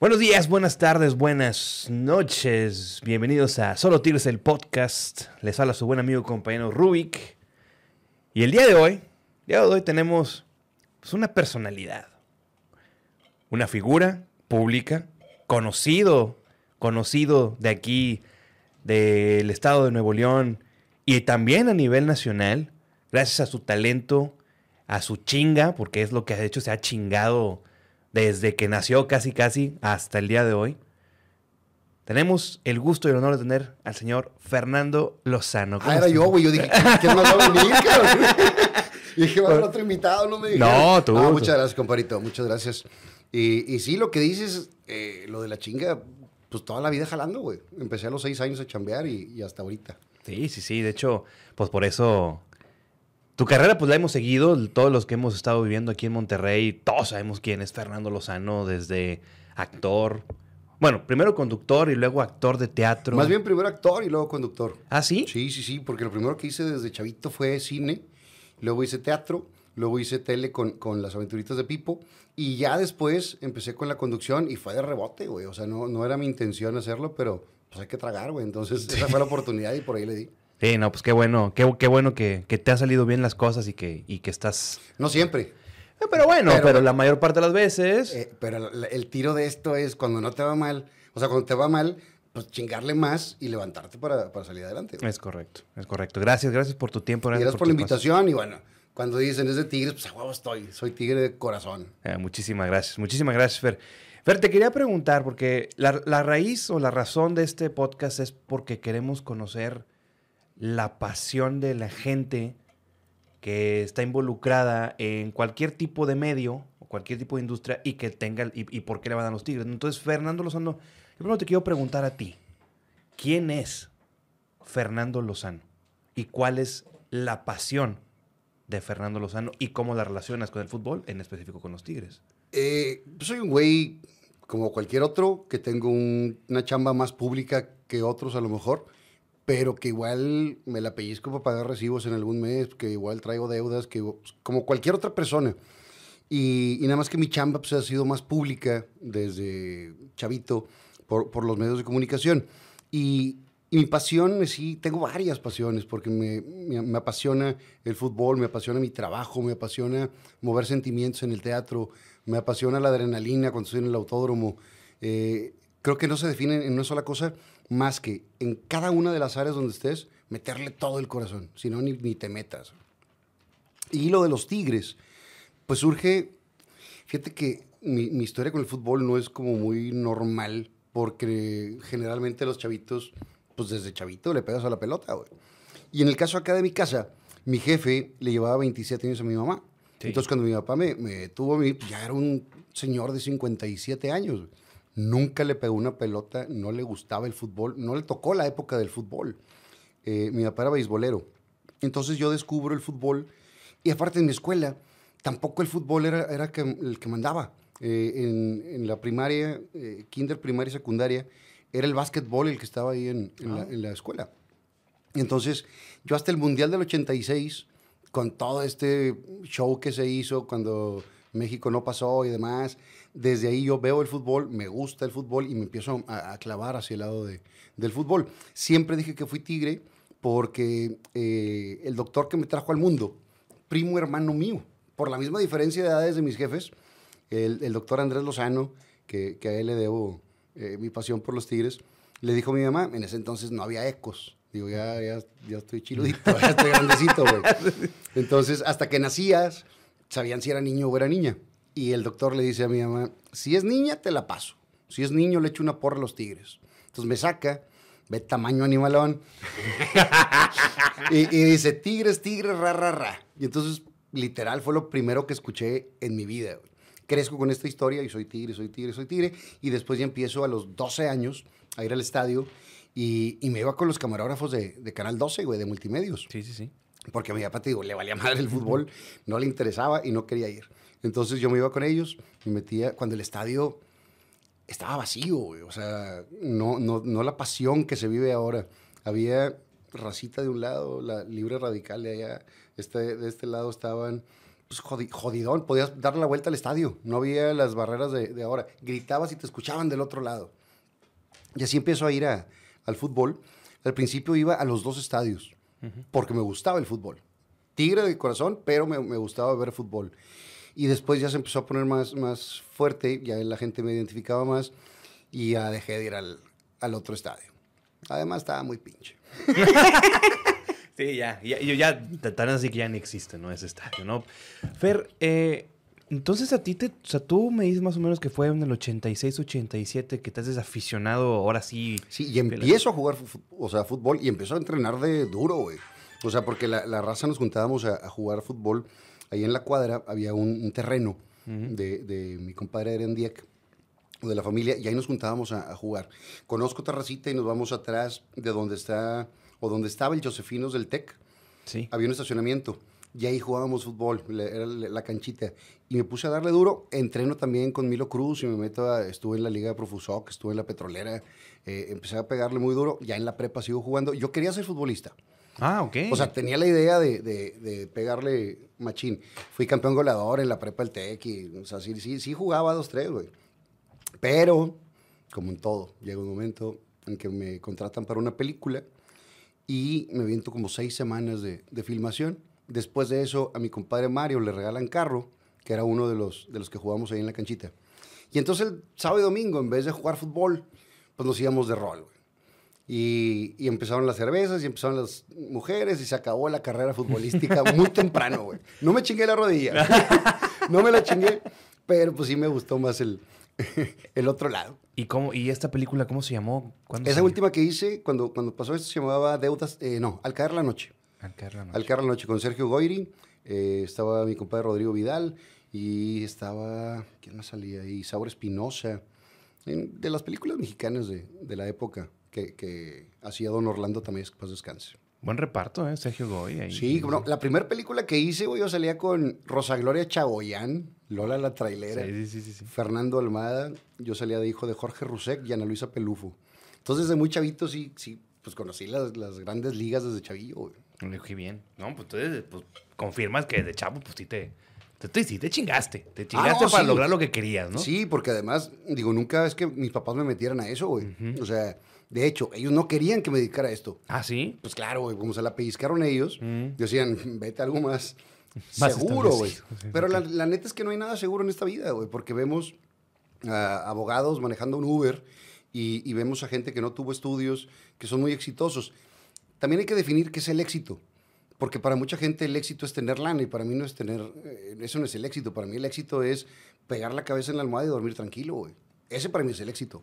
Buenos días, buenas tardes, buenas noches. Bienvenidos a Solo Tigres el podcast. Les habla su buen amigo compañero Rubik. Y el día de hoy, día de hoy tenemos pues, una personalidad. Una figura pública, conocido, conocido de aquí, del estado de Nuevo León y también a nivel nacional, gracias a su talento, a su chinga, porque es lo que ha hecho, se ha chingado desde que nació casi casi hasta el día de hoy. Tenemos el gusto y el honor de tener al señor Fernando Lozano. Ah, era yo, güey. Yo dije, ¿quién más va a venir, cabrón? Y dije, va a haber otro invitado, no me dijeron. No, tú. Ah, muchas gracias, comparito. Muchas gracias. Y, y sí, lo que dices, eh, lo de la chinga, pues toda la vida jalando, güey. Empecé a los seis años a chambear y, y hasta ahorita. Sí, sí, sí. De hecho, pues por eso tu carrera pues la hemos seguido, todos los que hemos estado viviendo aquí en Monterrey, todos sabemos quién es Fernando Lozano, desde actor, bueno, primero conductor y luego actor de teatro. Más bien primero actor y luego conductor. ¿Ah, sí? Sí, sí, sí, porque lo primero que hice desde chavito fue cine, luego hice teatro, luego hice tele con, con las aventuritas de Pipo y ya después empecé con la conducción y fue de rebote, güey. O sea, no, no era mi intención hacerlo, pero pues hay que tragar, güey. Entonces esa fue la oportunidad y por ahí le di. Sí, no, pues qué bueno, qué, qué bueno que, que te han salido bien las cosas y que, y que estás... No siempre. Eh, Pero bueno, pero, Pero- la mayor parte de las veces... Eh, pero el, tiro de esto es cuando no te va mal, o sea, cuando te va mal, pues chingarle más y levantarte para, para salir adelante. güey. Es correcto, es correcto. Gracias, gracias por tu tiempo. Y gracias por la invitación y bueno, cuando dicen es de Tigres, pues a huevo estoy, soy Tigre de corazón. Eh, muchísimas gracias, muchísimas gracias, Fer. Fer, te quería preguntar, porque la, la raíz o la razón de este podcast es porque queremos conocer la pasión de la gente que está involucrada en cualquier tipo de medio o cualquier tipo de industria y que tenga, y, y por qué le van a los tigres. Entonces, Fernando Lozano, yo primero te quiero preguntar a ti, ¿quién es Fernando Lozano? ¿Y cuál es la pasión de Fernando Lozano y cómo la relacionas con el fútbol, en específico con los tigres? Eh, pues soy un güey como cualquier otro, que tengo un- una chamba más pública que otros a lo mejor, pero que igual me la pellizco para pagar recibos en algún mes, que igual traigo deudas, que pues, como cualquier otra persona. Y, y nada más que mi chamba pues, ha sido más pública desde chavito por, por los medios de comunicación. Y, y mi pasión, sí, tengo varias pasiones, porque me, me- me apasiona el fútbol, me apasiona mi trabajo, me apasiona mover sentimientos en el teatro, me apasiona la adrenalina cuando estoy en el autódromo. Eh, creo que no se define en una sola cosa más que en cada una de las áreas donde estés, meterle todo el corazón, si no, ni, ni te metas. Y lo de los Tigres, pues surge, fíjate que mi, mi historia con el fútbol no es como muy normal, porque generalmente los chavitos, pues desde chavito le pegas a la pelota, güey. Y en el caso acá de mi casa, mi jefe le llevaba 27 años a mi mamá. Sí. Entonces cuando mi papá me, me tuvo a mí, pues ya era un señor de 57 años. güey. Nunca le pegó una pelota, no le gustaba el fútbol, no le tocó la época del fútbol. Eh, mi papá era beisbolero. Entonces yo descubro el fútbol y aparte en mi escuela tampoco el fútbol era, era que- el que mandaba. Eh, en, en la primaria, eh, kinder, primaria y secundaria, era el básquetbol el que estaba ahí en, en la, en la escuela. Entonces, yo hasta el Mundial del 86, con todo este show que se hizo cuando México no pasó y demás, desde ahí yo veo el fútbol, me gusta el fútbol y me empiezo a, a clavar hacia el lado de- del fútbol. Siempre dije que fui tigre porque eh, el doctor que me trajo al mundo, primo hermano mío, por la misma diferencia de edades de mis jefes, el, el doctor Andrés Lozano, que, que a él le debo eh, mi pasión por los tigres, le dijo a mi mamá, en ese entonces no había ecos. Digo, ya, ya, ya estoy chiludito, ya estoy grandecito, güey. Entonces, hasta que nacías, sabían si era niño o era niña. Y el doctor le dice a mi mamá, si es niña, te la paso. Si es niño, le echo una porra a los tigres. Entonces me saca, ve tamaño animalón. y, y dice, tigres, tigres, ra, ra, ra. Y entonces, literal, fue lo primero que escuché en mi vida. güey. Crezco con esta historia y soy tigre, soy tigre, soy tigre. Y después ya empiezo a los 12 años a ir al estadio y, y me iba con los camarógrafos de, de Canal 12, güey, de multimedios. Sí, sí, sí. Porque a mi papá, te digo, le valía madre el fútbol, no le interesaba y no quería ir. Entonces yo me iba con ellos, me metía cuando el estadio estaba vacío, güey. O sea, no, no, no la pasión que se vive ahora. Había racita de un lado, la libre radical de allá. Este, de este lado estaban pues, jodi- jodidón, podías darle la vuelta al estadio, no había las barreras de, de ahora. Gritabas y te escuchaban del otro lado. Y así empiezo a ir a- al fútbol. Al principio iba a los dos estadios, porque me gustaba el fútbol. Tigre de corazón, pero me, me gustaba ver fútbol. Y después ya se empezó a poner más, más fuerte, ya la gente me identificaba más y ya dejé de ir al, al otro estadio. Además estaba muy pinche. Sí, ya, ya, ya, tan así que ya ni existe, ¿no? Ese estadio, ¿no? Fer, eh, entonces a ti te, o sea, tú me dices más o menos que fue en el 86, 87 que te has desaficionado ahora sí. Sí, y empiezo a jugar o sea, fútbol y empezó a entrenar de duro, güey. O sea, porque la, la raza nos juntábamos a, a jugar fútbol. Ahí en la cuadra había un, un terreno de, de mi compadre Eren Dieck, de la familia, y ahí nos juntábamos a, a jugar. Conozco Terracita y nos vamos atrás de donde está, o donde estaba el Josefinos del TEC. Sí. Había un estacionamiento. Y ahí jugábamos fútbol, la- era la la canchita. Y me puse a darle duro. Entreno también con Milo Cruz y me meto a, estuve en la Liga de Profusoc, estuve en la Petrolera. eh, empecé a pegarle muy duro. Ya en la prepa sigo jugando. Yo quería ser futbolista. Ah, ok. O sea, tenía la idea de, de- de pegarle machín. Fui campeón goleador en la prepa del TEC y, o sea, sí, sí, sí jugaba dos, tres, güey. Pero, como en todo, llega un momento en que me contratan para una película y me viento como seis semanas de, de filmación. Después de eso, a mi compadre Mario le regalan carro, que era uno de los, de los que jugamos ahí en la canchita. Y entonces el sábado y domingo, en vez de jugar fútbol, pues nos íbamos de rol, güey. Y, y empezaron las cervezas y empezaron las mujeres y se acabó la carrera futbolística muy temprano, güey. No me chingué la rodilla. no me la chingué, pero pues sí me gustó más el, el otro lado. ¿Y, cómo, ¿Y esta película cómo se llamó? ¿Cuándo Esa salió? última que hice, cuando, cuando pasó esto, se llamaba Deudas, eh, no, Al caer la noche. Al caer la noche. Al caer la noche con Sergio Goyri, eh, estaba mi compadre Rodrigo Vidal y estaba, ¿quién más salía ahí? Saura Espinosa, de las películas mexicanas de, de la época que, que hacía Don Orlando también, que paz descanse. Buen reparto, ¿eh? Sergio Goy. Ahí. Sí, bueno, la primera película que hice, güey, yo salía con Rosa Gloria Chagoyán, Lola la trailera, Sí, sí, sí, sí. Fernando Almada, yo salía de hijo de Jorge Rusek y Ana Luisa Pelufo. Entonces, desde muy chavito, sí, sí, pues conocí las, las grandes ligas desde chavillo, güey. Le dije bien. No, pues entonces pues, confirmas que de chavo, pues sí te, te, sí te chingaste. Te chingaste Ah, no, para sí. lograr lo que querías, ¿no? Sí, porque además, digo, nunca es que mis papás me metieran a eso, güey. O sea, de hecho, ellos no querían que me dedicara a esto. Ah, sí. Pues claro, como se la pellizcaron ellos, Mm. decían, vete a algo más, Más seguro, güey. sí, Pero la, la neta es que no hay nada seguro en esta vida, güey, porque vemos a abogados manejando un Uber y, y vemos a gente que no tuvo estudios, que son muy exitosos. También hay que definir qué es el éxito. Porque para mucha gente el éxito es tener lana y para mí no es tener, eh, eso no es el éxito. Para mí el éxito es pegar la cabeza en la almohada y dormir tranquilo, güey. Ese para mí es el éxito.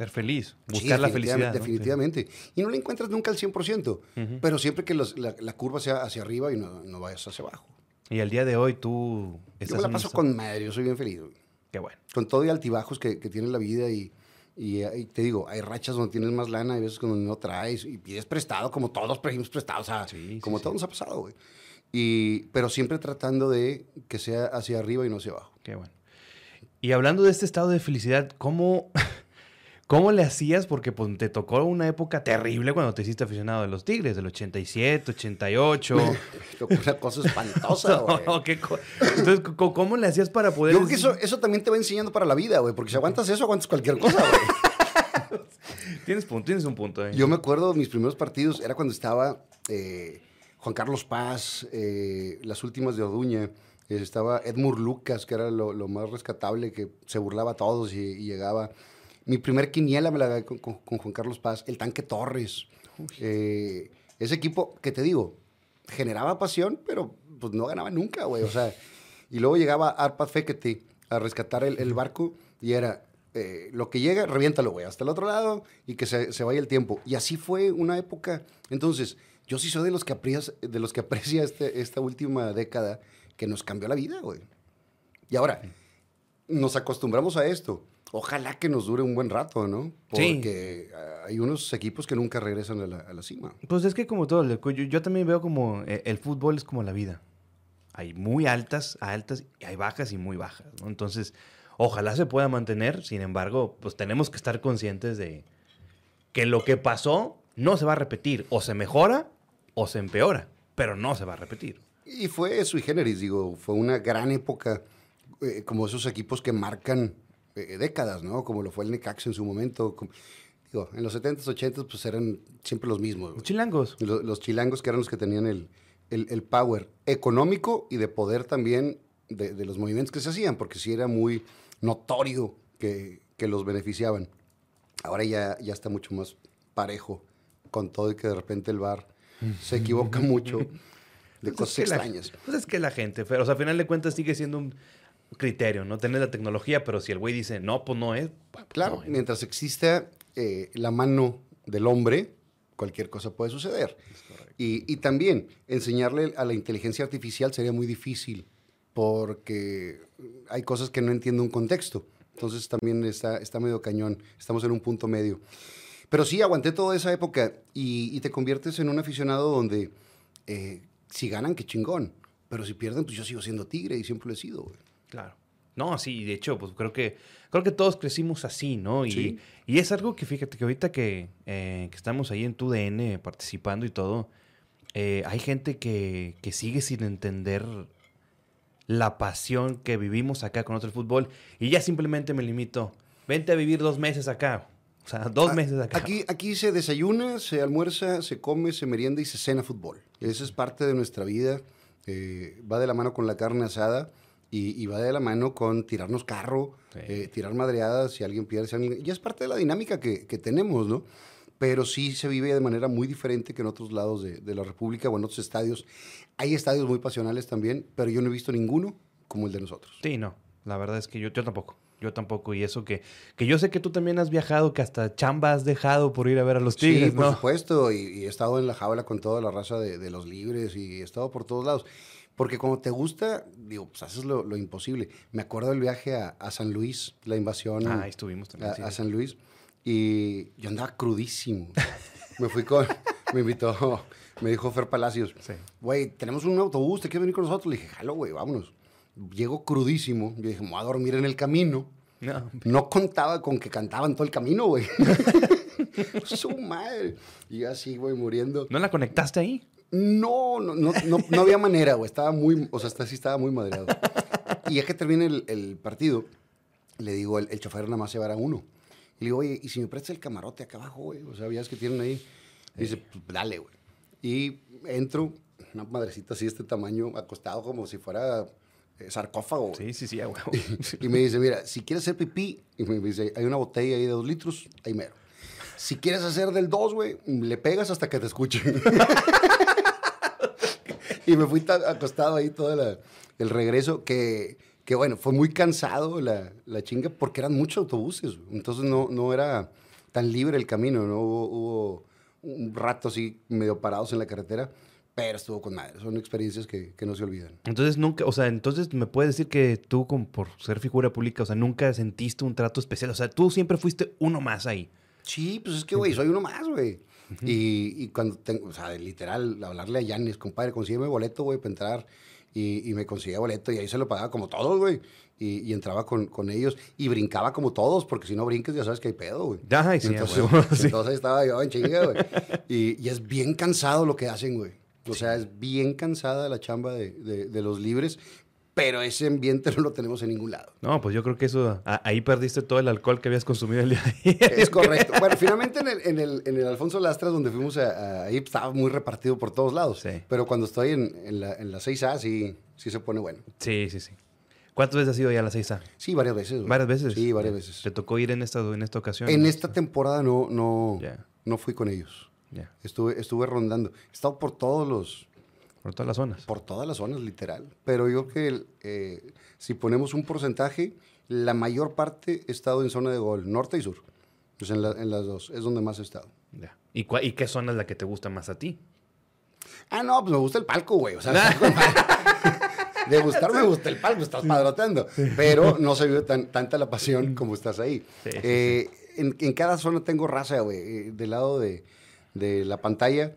Ser feliz. Sí, Buscar la definitivamente- felicidad. ¿no? Definitivamente. Y no la encuentras nunca al 100%, pero siempre que los- la, la curva sea hacia arriba y no, no vayas hacia abajo. Sí. Y al día de hoy tú Yo estás me la paso con madre, yo soy bien feliz. güey. Qué bueno. Con todo y altibajos que, que tiene la vida y, y, y te digo, hay rachas donde tienes más lana, hay veces cuando no traes y pides prestado, como todos pedimos prestado, o sea, Sí, sí, como sí. todos nos ha pasado, güey. Y, pero siempre tratando de que sea hacia arriba y no hacia abajo. Qué bueno. Y hablando de este estado de felicidad, ¿cómo, cómo le hacías? Porque pues, te tocó una época terrible cuando te hiciste aficionado de los Tigres, del 87, 88. Tocó una cosa espantosa, güey. No, qué co- Entonces, ¿cómo le hacías para poder...? Yo creo que eso, eso también te va enseñando para la vida, güey, porque si aguantas eso, aguantas cualquier cosa, güey. Tienes, punto, tienes un punto. ¿eh? Yo me acuerdo mis primeros partidos, era cuando estaba eh, Juan Carlos Paz, eh, las últimas de Orduña, estaba Edmur Lucas, que era lo, lo más rescatable, que se burlaba a todos y, y llegaba. Mi primer quiniela me la gané con, con- con Juan Carlos Paz, el tanque Torres. Eh, ese equipo, que te digo, generaba pasión, pero pues no ganaba nunca, güey. O sea, y luego llegaba Arpad Fekete a rescatar el, el barco y era, eh, lo que llega, reviéntalo, güey, hasta el otro lado y que se, se vaya el tiempo. Y así fue una época. Entonces, yo sí soy de los que aprecia, de los que aprecia este, esta última década que nos cambió la vida, güey. Y ahora, nos acostumbramos a esto. Ojalá que nos dure un buen rato, ¿no? Porque ah, hay unos equipos que nunca regresan a la, a la cima. Pues es que como todo, yo, yo también veo como eh, el fútbol es como la vida. Hay muy altas, altas, y hay bajas y muy bajas, ¿no? Entonces, ojalá se pueda mantener, sin embargo, pues tenemos que estar conscientes de que lo que pasó no se va a repetir. O se mejora o se empeora, pero no se va a repetir. Y fue sui generis, digo, fue una gran época, eh, como esos equipos que marcan eh, décadas, ¿no? Como lo fue el Necaxa en su momento. como- digo, en los 70s, 80s, pues eran siempre los mismos. Los chilangos. Lo- Los, chilangos que eran los que tenían el, el- el power económico y de poder también de, de los movimientos que se hacían, porque sí era muy notorio que, que los beneficiaban. Ahora ya, ya está mucho más parejo con todo y que de repente el bar se equivoca mucho de Pues cosas es que la- extrañas. pues es que la gente, pero o sea, al final de cuentas sigue siendo un criterio, ¿no? Tener la tecnología, pero si el güey dice, no, pues no es. pues Claro, no es. mientras exista eh, la mano del hombre, cualquier cosa puede suceder. Y, y también enseñarle a la inteligencia artificial sería muy difícil porque hay cosas que no entiende un contexto. Entonces también está, está medio cañón. Estamos en un punto medio. Pero sí, aguanté toda esa época y, y te conviertes en un aficionado donde eh, si ganan, qué chingón. Pero si pierden, pues yo sigo siendo tigre y siempre lo he sido. güey. Claro. No, sí, de hecho, pues creo que creo que todos crecimos así, ¿no? Y, Sí. y es algo que fíjate que ahorita que, eh, que estamos ahí en tu DN participando y todo, eh, hay gente que, que sigue sin entender la pasión que vivimos acá con otro fútbol y ya simplemente me limito, vente a vivir dos meses acá. O sea, dos Ah, meses acá. Aquí, aquí se desayuna, se almuerza, se come, se merienda y se cena fútbol. Esa es parte de nuestra vida. eh, va de la mano con la carne asada y, y va de la mano con tirarnos carro, Sí. eh, tirar madreadas si alguien pierde. Si alguien, ya es parte de la dinámica que, que tenemos, ¿no? Pero sí se vive de manera muy diferente que en otros lados de, de la República o en otros estadios. Hay estadios muy pasionales también, pero yo no he visto ninguno como el de nosotros. Sí, no. La verdad es que yo, yo tampoco. Yo tampoco. Y eso que, que yo sé que tú también has viajado, que hasta chamba has dejado por ir a ver a los tigres, sí, por ¿no? supuesto. Y, y he estado en la jaula con toda la raza de, de los libres y he estado por todos lados. Porque cuando te gusta, digo, pues haces lo, lo imposible. Me acuerdo del viaje a, a San Luis, la invasión Ah, ahí estuvimos a, también. sí, a sí. San Luis. Y yo andaba crudísimo. me fui con, me invitó, me dijo Fer Palacios, Sí. güey, tenemos un autobús, ¿te quieres venir con nosotros? Le dije, jalo, güey, vámonos. Llego crudísimo. Yo dije, me voy a dormir en el camino. No, No contaba con que cantaban todo el camino, güey. Su madre. Y yo así, güey, muriendo. ¿No la conectaste ahí? No, no, no, no, no había manera, güey. Estaba muy, o sea, hasta sí estaba muy madreado. Y ya que termina el, el partido, le digo, el, el chofer nada más a uno. Y le digo, oye, ¿y si me prestas el camarote acá abajo, güey? O sea, ya es que tienen ahí. Y dice, pues dale, güey. Y entro, una madrecita así de este tamaño, acostado como si fuera eh, sarcófago. Sí, sí, sí, a huevo. Y me dice, mira, si quieres hacer pipí, y me dice, hay una botella ahí de dos litros, ahí mero. Si quieres hacer del dos, güey, le pegas hasta que te escuchen. y me fui ta- acostado ahí todo la- el regreso, que, que bueno, fue muy cansado la, la chinga, porque eran muchos autobuses. Entonces no, no era tan libre el camino, ¿no? Hubo, hubo un rato así medio parados en la carretera, pero estuvo con madre. Son experiencias que, que no se olvidan. Entonces nunca, o sea, entonces me puedes decir que tú, como por ser figura pública, o sea, nunca sentiste un trato especial. O sea, tú siempre fuiste uno más ahí. Sí, pues es que, güey, soy uno más, güey. Y, y cuando tengo, o sea, literal, hablarle a Yanis, compadre, consígueme boleto, güey, para entrar. Y, y me conseguía boleto y ahí se lo pagaba como todos, güey. Y, y entraba con, con ellos y brincaba como todos, porque si no brincas ya sabes que hay pedo, güey. Ay, sí, entonces, huevo, sí. entonces estaba yo en chinga, güey. Y, y es bien cansado lo que hacen, güey. O sea, es bien cansada la chamba de, de- de los libres, pero ese ambiente no lo tenemos en ningún lado. No, pues yo creo que eso, a- ahí perdiste todo el alcohol que habías consumido el día de ayer. Es correcto. Bueno, finalmente en el, en el, en el Alfonso Lastras, donde fuimos a- a- ahí, estaba muy repartido por todos lados. Sí. Pero cuando estoy en, en la, en la 6A, sí, sí se pone bueno. Sí, sí, sí. ¿Cuántas veces has ido ya a la 6A? Sí, varias veces. güey. ¿Varias veces? Sí, varias veces. ¿Te tocó ir en esta, en esta ocasión? En esta temporada no, no, no fui con ellos. Estuve, estuve rondando. He estado por todos los, por todas las zonas. por todas las zonas, literal. Pero yo creo que eh, si ponemos un porcentaje, la mayor parte he estado en zona de gol, norte y sur. Pues en, la- en las dos, es donde más he estado. Ya. ¿Y, cua- ¿Y qué zona es la que te gusta más a ti? Ah, no, pues me gusta el palco, güey. O sea, de gustar me gusta el palco, estás padroteando. Pero no se vive tan, tanta la pasión como estás ahí. Sí, sí, Eh, En, en cada zona tengo raza, güey. Eh, Del lado de, de la pantalla,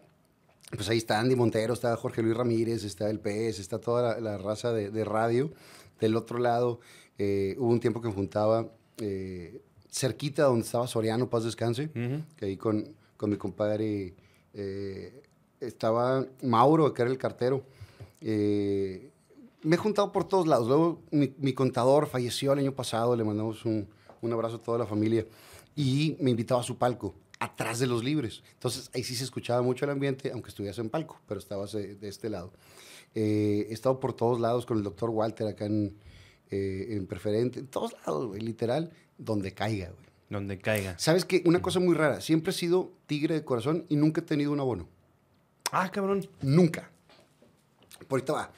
pues ahí está Andy Montero, está Jorge Luis Ramírez, está el PS, está toda la, la raza de, de radio. Del otro lado, eh, hubo un tiempo que me juntaba eh, cerquita donde estaba Soriano, paz descanse Ujú. que ahí con, con mi compadre eh, estaba Mauro, que era el cartero, Eh, me he juntado por todos lados. Luego, mi, mi contador falleció el año pasado, le mandamos un, un abrazo a toda la familia. Y me invitaba a su palco, atrás de los libres. Entonces, ahí sí se escuchaba mucho el ambiente, aunque estuvieras en palco, pero estabas de, de este lado. Eh, he estado por todos lados con el doctor Walter acá en, eh, en Preferente, en todos lados, güey, literal, donde caiga, güey. Donde caiga. ¿Sabes qué? Una cosa muy rara, siempre he sido tigre de corazón y nunca he tenido un abono. Ah, cabrón. Nunca. Por ahorita va.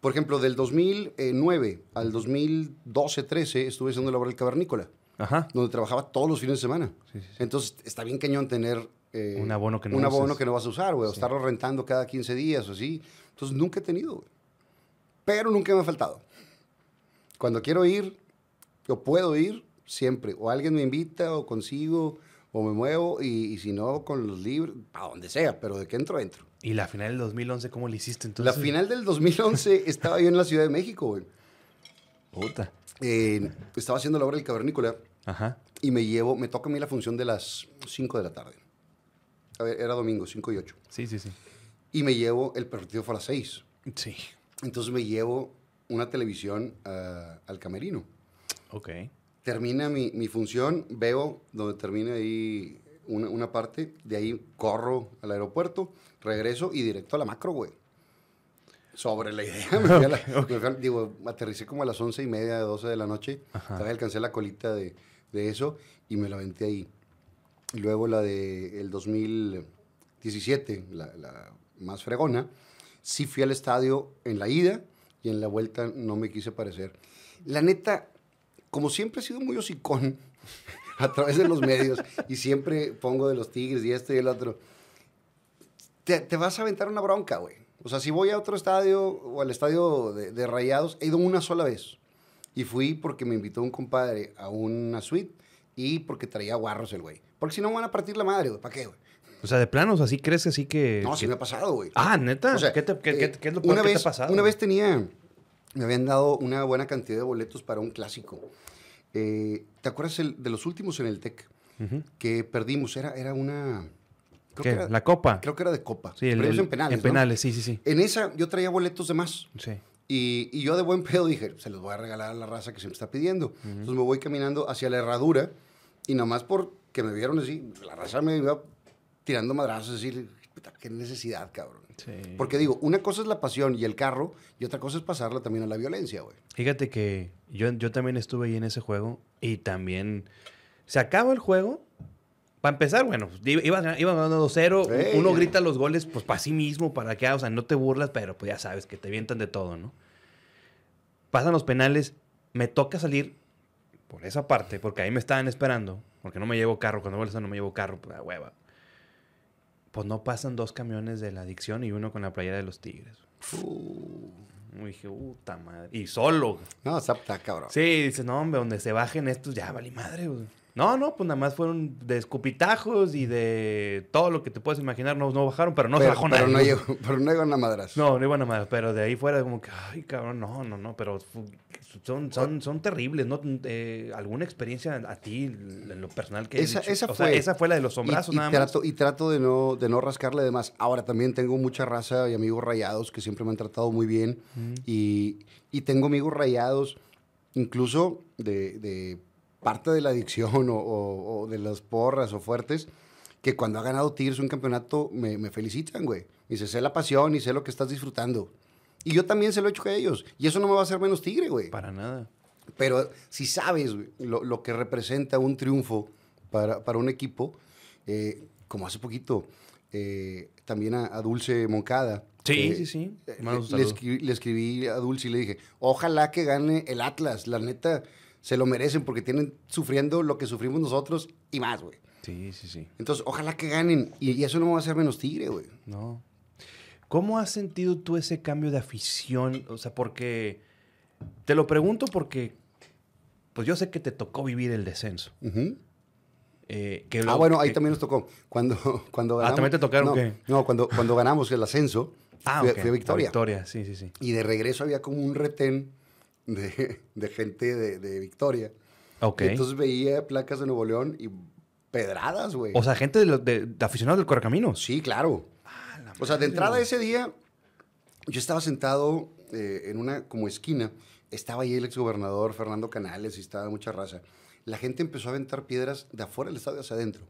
Por ejemplo, del 2009 al 2012-13 estuve haciendo la obra del cavernícola, Ajá. donde trabajaba todos los fines de semana. Sí, sí, sí. Entonces, está bien cañón tener... eh, Un abono que no Un abono uses. que no vas a usar, güey. O estarlo rentando cada 15 días o así. Entonces, nunca he tenido, güey. Pero nunca me ha faltado. Cuando quiero ir, o puedo ir, siempre. O alguien me invita, o consigo, o me muevo. Y, y si no, con los libros, a donde sea. Pero de que entro, entro. ¿Y la final del 2011 cómo le hiciste entonces? La final del 2011 estaba yo en la Ciudad de México, güey. Puta. Eh, estaba haciendo la obra del cavernícola Ajá. y me llevo, me toca a mí la función de las 5 de la tarde. A ver, era domingo, 5 y 8. Sí, sí, sí. Y me llevo, el partido fue a las 6. Sí. Entonces me llevo una televisión ah, al camerino. Ok. Termina mi, mi función, veo donde termina ahí una, una parte, de ahí corro al aeropuerto, regreso y directo a la macro, güey. Sobre la idea. me fui a la- me fui a- digo, aterricé como a las once y media, 12 de la noche. Ajá. Todavía alcancé la colita de, de eso y me la aventé ahí. Luego la de el 2017, la, la más fregona, sí fui al estadio en la ida y en la vuelta no me quise parecer. La neta, como siempre he sido muy hocicón a través de los medios y siempre pongo de los Tigres y esto y el otro, te, te vas a aventar una bronca, güey. O sea, si voy a otro estadio o al estadio de, de Rayados, he ido una sola vez. Y fui porque me invitó un compadre a una suite y porque traía guarros el güey. Porque si no me van a partir la madre, güey. ¿Para qué, güey? O sea, de planos, así crees así que. No, sí que- me ha pasado, güey. Ah, neta. O sea, ¿Qué, te- qué- eh, qué- es lo una que te ha pasado? Una vez tenía, me habían dado una buena cantidad de boletos para un clásico. Eh, ¿Te acuerdas el- de los últimos en el TEC que perdimos? Era, era una... Creo ¿Qué? que era, ¿La copa? creo que era de Copa. sí, el, el- en penales, En ¿no? penales, sí, sí, sí. En esa yo traía boletos de más. Sí. Y, y yo de buen pedo dije, se los voy a regalar a la raza que siempre está pidiendo. Entonces me voy caminando hacia la herradura y nomás porque me vieron así, la raza me iba tirando madrazos, decir, "Puta, qué necesidad, cabrón. Sí. Porque digo, una cosa es la pasión y el carro y otra cosa es pasarla también a la violencia, güey. Fíjate que yo, yo también estuve ahí en ese juego y también se acaba el juego. Para empezar, bueno, pues, iba, iba ganando 2-0. Sí. Uno grita los goles pues para sí mismo, para que, o sea, no te burlas, pero pues ya sabes que te vientan de todo, ¿no? Pasan los penales, me toca salir por esa parte, porque ahí me estaban esperando, porque no me llevo carro, cuando vuelvo no me llevo carro, pues a hueva. Pues no pasan dos camiones de la adicción y uno con la playera de los Tigres. Y dije, puta madre. Y solo. No, está cabrón. Sí, dices, no, hombre, donde se bajen estos, ya vale madre, güey. No, no, pues nada más fueron de escupitajos y de todo lo que te puedes imaginar. No, no bajaron, pero no pero, se bajó pero nadie. no llegó, pero no llegó a madras. No, no iban a madre, pero de ahí fuera como que, ay, cabrón, no, no, no, pero son, son, son terribles, ¿no? Eh, ¿Alguna experiencia a ti, en lo personal que Esa- esa sea, fue. esa fue la de los sombrazos y, y nada más. trato, Y trato de no, de no rascarle de más. Ahora también tengo mucha raza y amigos rayados que siempre me han tratado muy bien. y, y tengo amigos rayados, incluso de, de parte de la adicción o, o- o de las porras o fuertes, que cuando ha ganado Tigres un campeonato me, me felicitan, güey. Y sé la pasión y sé lo que estás disfrutando. Y yo también se lo he hecho a ellos. Y eso no me va a hacer menos tigre, güey. Para nada. Pero si sabes güey, lo, lo que representa un triunfo para, para un equipo, eh, como hace poquito, eh, también a, a Dulce Moncada. Sí, eh, sí, sí. eh, le, escribí, le escribí a Dulce y le dije, ojalá que gane el Atlas. La neta, se lo merecen porque tienen sufriendo lo que sufrimos nosotros y más, güey. Sí, sí, sí. Entonces, ojalá que ganen. Y, y eso no va a hacer menos tigre, güey. No. ¿Cómo has sentido tú ese cambio de afición? O sea, porque te lo pregunto porque pues yo sé que te tocó vivir el descenso. Eh, que Ah, bueno, ahí que- también nos tocó. Cuando, cuando Ah, ganamos. ¿también te tocaron no, qué? No, cuando, cuando ganamos el ascenso, Ah, a la Victoria. Victoria, sí, sí, sí. Y de regreso había como un retén de, de gente de, de Victoria. Ok. Y entonces veía placas de Nuevo León y pedradas, güey. o sea, gente de, los- de- de aficionados del Correcaminos. sí, claro. O sea, de entrada ese día, yo estaba sentado eh, en una como esquina, estaba ahí el exgobernador Fernando Canales y estaba mucha raza. La gente empezó a aventar piedras de afuera del estadio hacia adentro.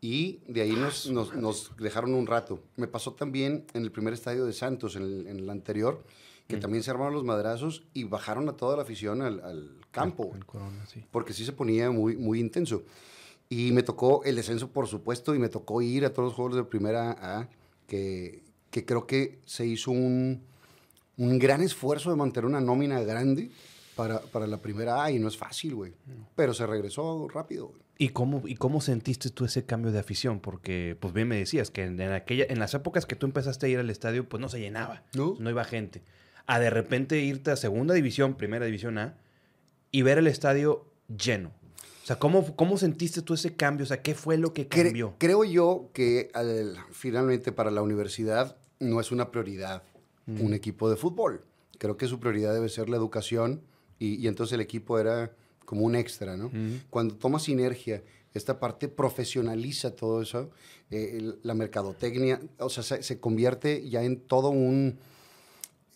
Y de ahí nos, nos, nos dejaron un rato. Me pasó también en el primer estadio de Santos, en el, en el anterior, que también se armaron los madrazos y bajaron a toda la afición al, al campo. El corona, sí. porque sí se ponía muy, muy intenso. Y me tocó el descenso, por supuesto, y me tocó ir a todos los juegos de primera A, que, que creo que se hizo un, un gran esfuerzo de mantener una nómina grande para, para la primera A, y no es fácil, güey. Pero se regresó rápido, güey. ¿Y cómo, ¿Y cómo sentiste tú ese cambio de afición? Porque, pues bien me decías que en, en aquella, en las épocas que tú empezaste a ir al estadio, pues no se llenaba. ¿No? No iba gente. A de repente irte a segunda división, primera división A, y ver el estadio lleno. O sea, ¿cómo, ¿cómo sentiste tú ese cambio? O sea, ¿qué fue lo que Cre- cambió? creo yo que al- finalmente para la universidad no es una prioridad un equipo de fútbol. Creo que su prioridad debe ser la educación y, y entonces el equipo era como un extra, ¿no? Cuando toma sinergia, esta parte profesionaliza todo eso, eh, la mercadotecnia, o sea, se, se convierte ya en todo un,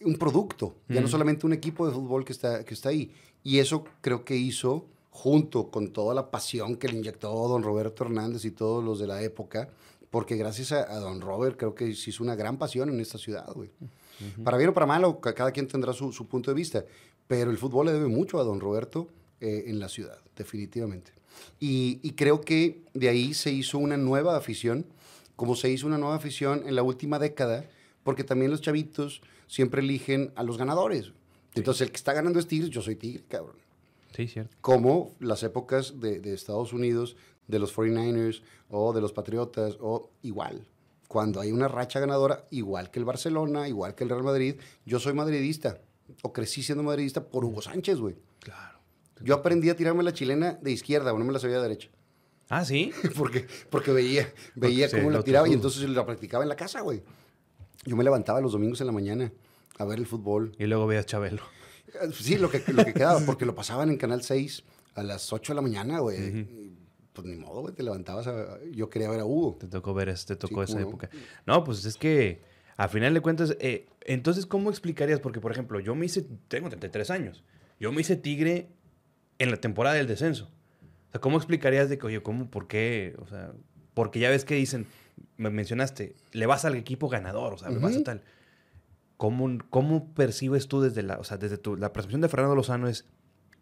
un producto, ya no solamente un equipo de fútbol que está, que está ahí. Y eso creo que hizo, junto con toda la pasión que le inyectó don Roberto Hernández y todos los de la época, porque gracias a, a don Robert creo que se hizo una gran pasión en esta ciudad, güey. Para bien o para mal, o ca- cada quien tendrá su, su punto de vista, pero el fútbol le debe mucho a don Roberto eh, en la ciudad, definitivamente. Y, y creo que de ahí se hizo una nueva afición, como se hizo una nueva afición en la última década, porque también los chavitos siempre eligen a los ganadores. Entonces, el que está ganando es Tigres, yo soy Tigre, cabrón. Sí, cierto. Como las épocas de, de Estados Unidos, de los 49ers o de los Patriotas, o igual. Cuando hay una racha ganadora, igual que el Barcelona, igual que el Real Madrid, yo soy madridista, o crecí siendo madridista por Hugo Sánchez, güey. Claro. Yo aprendí a tirarme la chilena de izquierda, no me la sabía de derecha. Ah, sí. porque, porque veía, veía cómo la tiraba y entonces la practicaba en la casa, güey. Yo me levantaba los domingos en la mañana a ver el fútbol. Y luego veías Chabelo. Eh, Sí, lo que, lo que quedaba, porque lo pasaban en Canal 6 a las 8 de la mañana, güey. Pues ni modo, güey, te levantabas a... Yo quería ver a Hugo. Te tocó ver, te tocó Sí, esa época. No, pues es que a final de cuentas, eh, entonces, ¿cómo explicarías? Porque, por ejemplo, yo me hice, tengo 33 años, yo me hice tigre en la temporada del descenso. O sea, ¿cómo explicarías de que, oye, ¿cómo, por qué? O sea, porque ya ves que dicen, me mencionaste, le vas al equipo ganador, o sea, le vas a tal. ¿Cómo, ¿Cómo percibes tú desde la, o sea, desde tu, la percepción de Fernando Lozano es,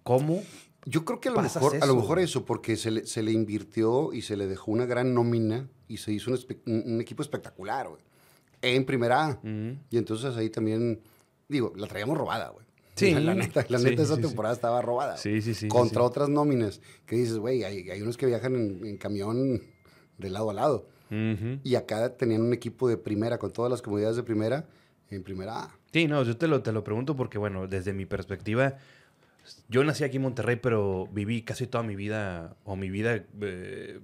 ¿cómo? Yo creo que a lo, mejor, a lo eso, mejor eso, porque se le, se le invirtió y se le dejó una gran nómina y se hizo un, espe- un- un equipo espectacular, güey. En primera A. Y entonces ahí también, digo, la traíamos robada, güey. Sí. La, la neta, la Sí, neta esa sí, sí. temporada estaba robada. Sí, sí, sí, Contra otras nóminas que dices, güey, hay, hay unos que viajan en, en camión de lado a lado. Y acá tenían un equipo de primera, con todas las comunidades de primera, en primera A. Sí, no, yo te lo, te lo pregunto porque, bueno, desde mi perspectiva, yo nací aquí en Monterrey, pero viví casi toda mi vida, o mi vida, eh,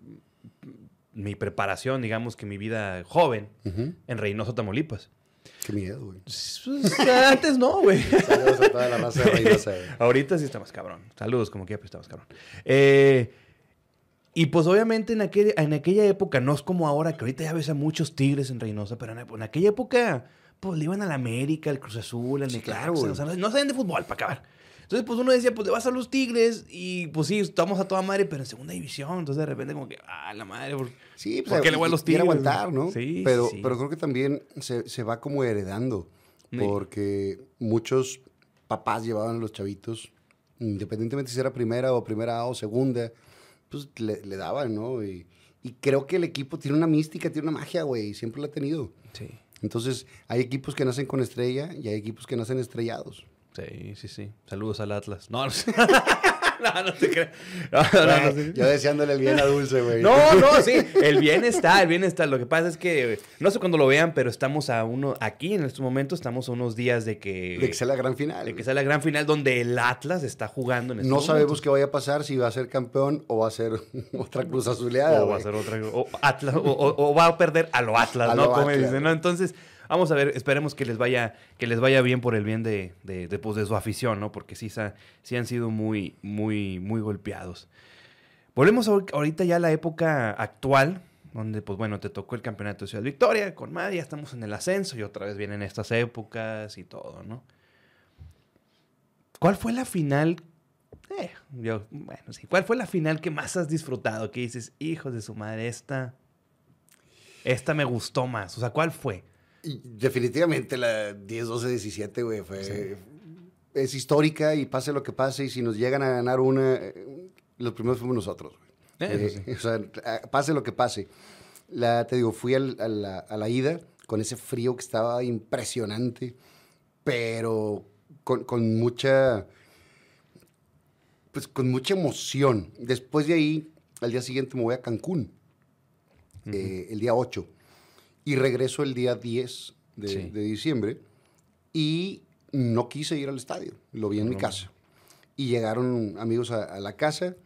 mi preparación, digamos que mi vida joven, en Reynosa, Tamaulipas. Qué miedo, güey. Pues, antes no, güey. Saludos a toda la raza de Reynosa. Ahorita sí está más cabrón. Saludos, como quiera, pero está más cabrón. Eh, y pues obviamente en, aquel, en aquella época, no es como ahora, que ahorita ya ves a muchos tigres en Reynosa, pero en, en aquella época, pues le iban a la América, al Cruz Azul, al Sí, claro, o sea, no, saben de fútbol para acabar. Entonces, pues uno decía, pues le vas a los tigres y pues sí, estamos a toda madre, pero en segunda división. Entonces de repente como que, ah, la madre, ¿por, Sí, ¿por qué le voy a los tigres? aguantar, ¿no? Sí, pero, sí. pero creo que también se, se va como heredando. Sí. Porque muchos papás llevaban a los chavitos, independientemente si era primera o primera A o segunda, pues le, le daban, ¿no? Y, y creo que el equipo tiene una mística, tiene una magia, güey, y siempre la ha tenido. Sí, Entonces, hay equipos que nacen con estrella y hay equipos que nacen estrellados. sí, sí, sí. Saludos al Atlas. No, no sé. no, no te creas. No, no, no, no sé. Yo deseándole el bien a Dulce, güey. No, no, sí, el bien está, el bien está. Lo que pasa es que, no sé cuándo lo vean, pero estamos a uno, aquí en estos momentos, estamos a unos días de que, De que sea la gran final. de que sea la gran final donde el Atlas está jugando en estos No sabemos qué vaya a pasar, si va a ser campeón o va a ser otra cruz azuleada. O va a ser otra, o, Atlas, o, o- o va a perder a lo Atlas, A ¿no? lo Como Atlas. dicen, ¿no? Entonces, vamos a ver, esperemos que les vaya, que les vaya bien por el bien de, de, pues, de su afición, ¿no? Porque sí, sí han sido muy, muy, muy golpeados. Volvemos ahor- ahorita ya a la época actual, donde pues bueno, te tocó el campeonato de Ciudad Victoria con Madrid, ya estamos en el ascenso y otra vez vienen estas épocas y todo, ¿no? ¿Cuál fue la final? Eh, yo, bueno, sí. ¿Cuál fue la final que más has disfrutado? Que dices, hijos de su madre, esta, esta me gustó más. O sea, ¿cuál fue? Y definitivamente la 10, 12, 17, güey, fue... Es histórica y pase lo que pase, y si nos llegan a ganar una, eh, los primeros fuimos nosotros, güey. Eh, Eh, o sea, pase lo que pase. La, te digo, fui al- a, la, a la ida con ese frío que estaba impresionante, pero con, con mucha, pues con mucha emoción. Después de ahí, al día siguiente me voy a Cancún, eh, el día 8, y regreso el día 10 de, Sí. de diciembre, y no quise ir al estadio, lo vi en mi No. casa. Y llegaron amigos a, a la casa,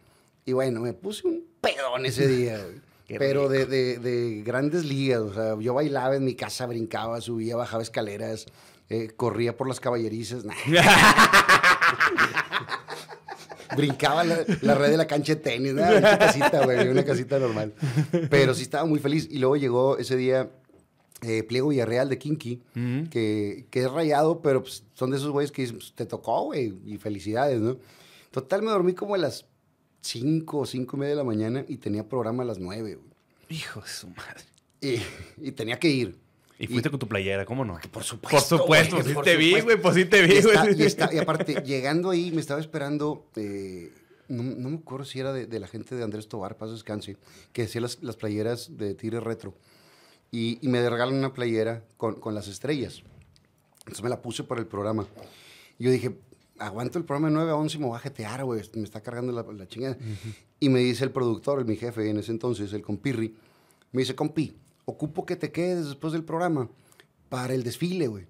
y bueno, me puse un pedón ese día, pero de, de- de grandes ligas, o sea, yo bailaba en mi casa, brincaba, subía, bajaba escaleras, eh, corría por las caballerizas, nah. brincaba la, la red de la cancha de tenis, nah, una casita, güey, una casita normal. Pero sí estaba muy feliz. Y luego llegó ese día eh, Pliego Villarreal de Kinky, Ujú. que, que es rayado, pero pues, son de esos güeyes que pues, te tocó, güey, y felicidades, ¿no? Total, me dormí como a las 5 o 5 y media de la mañana y tenía programa a las 9, güey. Hijo de su madre. Y, y tenía que ir. Y fuiste con tu playera, ¿cómo no? Por Por supuesto. supuesto, güey, sí por te vi, supuesto. güey, pues sí te vi, Y, güey. y y aparte, llegando ahí, me estaba esperando, eh, no, no me acuerdo si era de, de la gente de Andrés Tobar, Paz Descanse, que decía las, las playeras de Tigre Retro. Y, y me regalan una playera con, con las estrellas. Entonces me la puse para el programa. Y yo dije, aguanto el programa de 9 a 11 y me voy a jetear, güey, me está cargando la, la chingada. Y me dice el productor, el- mi jefe en ese entonces, el compirri, me dice, compi, ocupo que te quedes después del programa para el desfile, güey.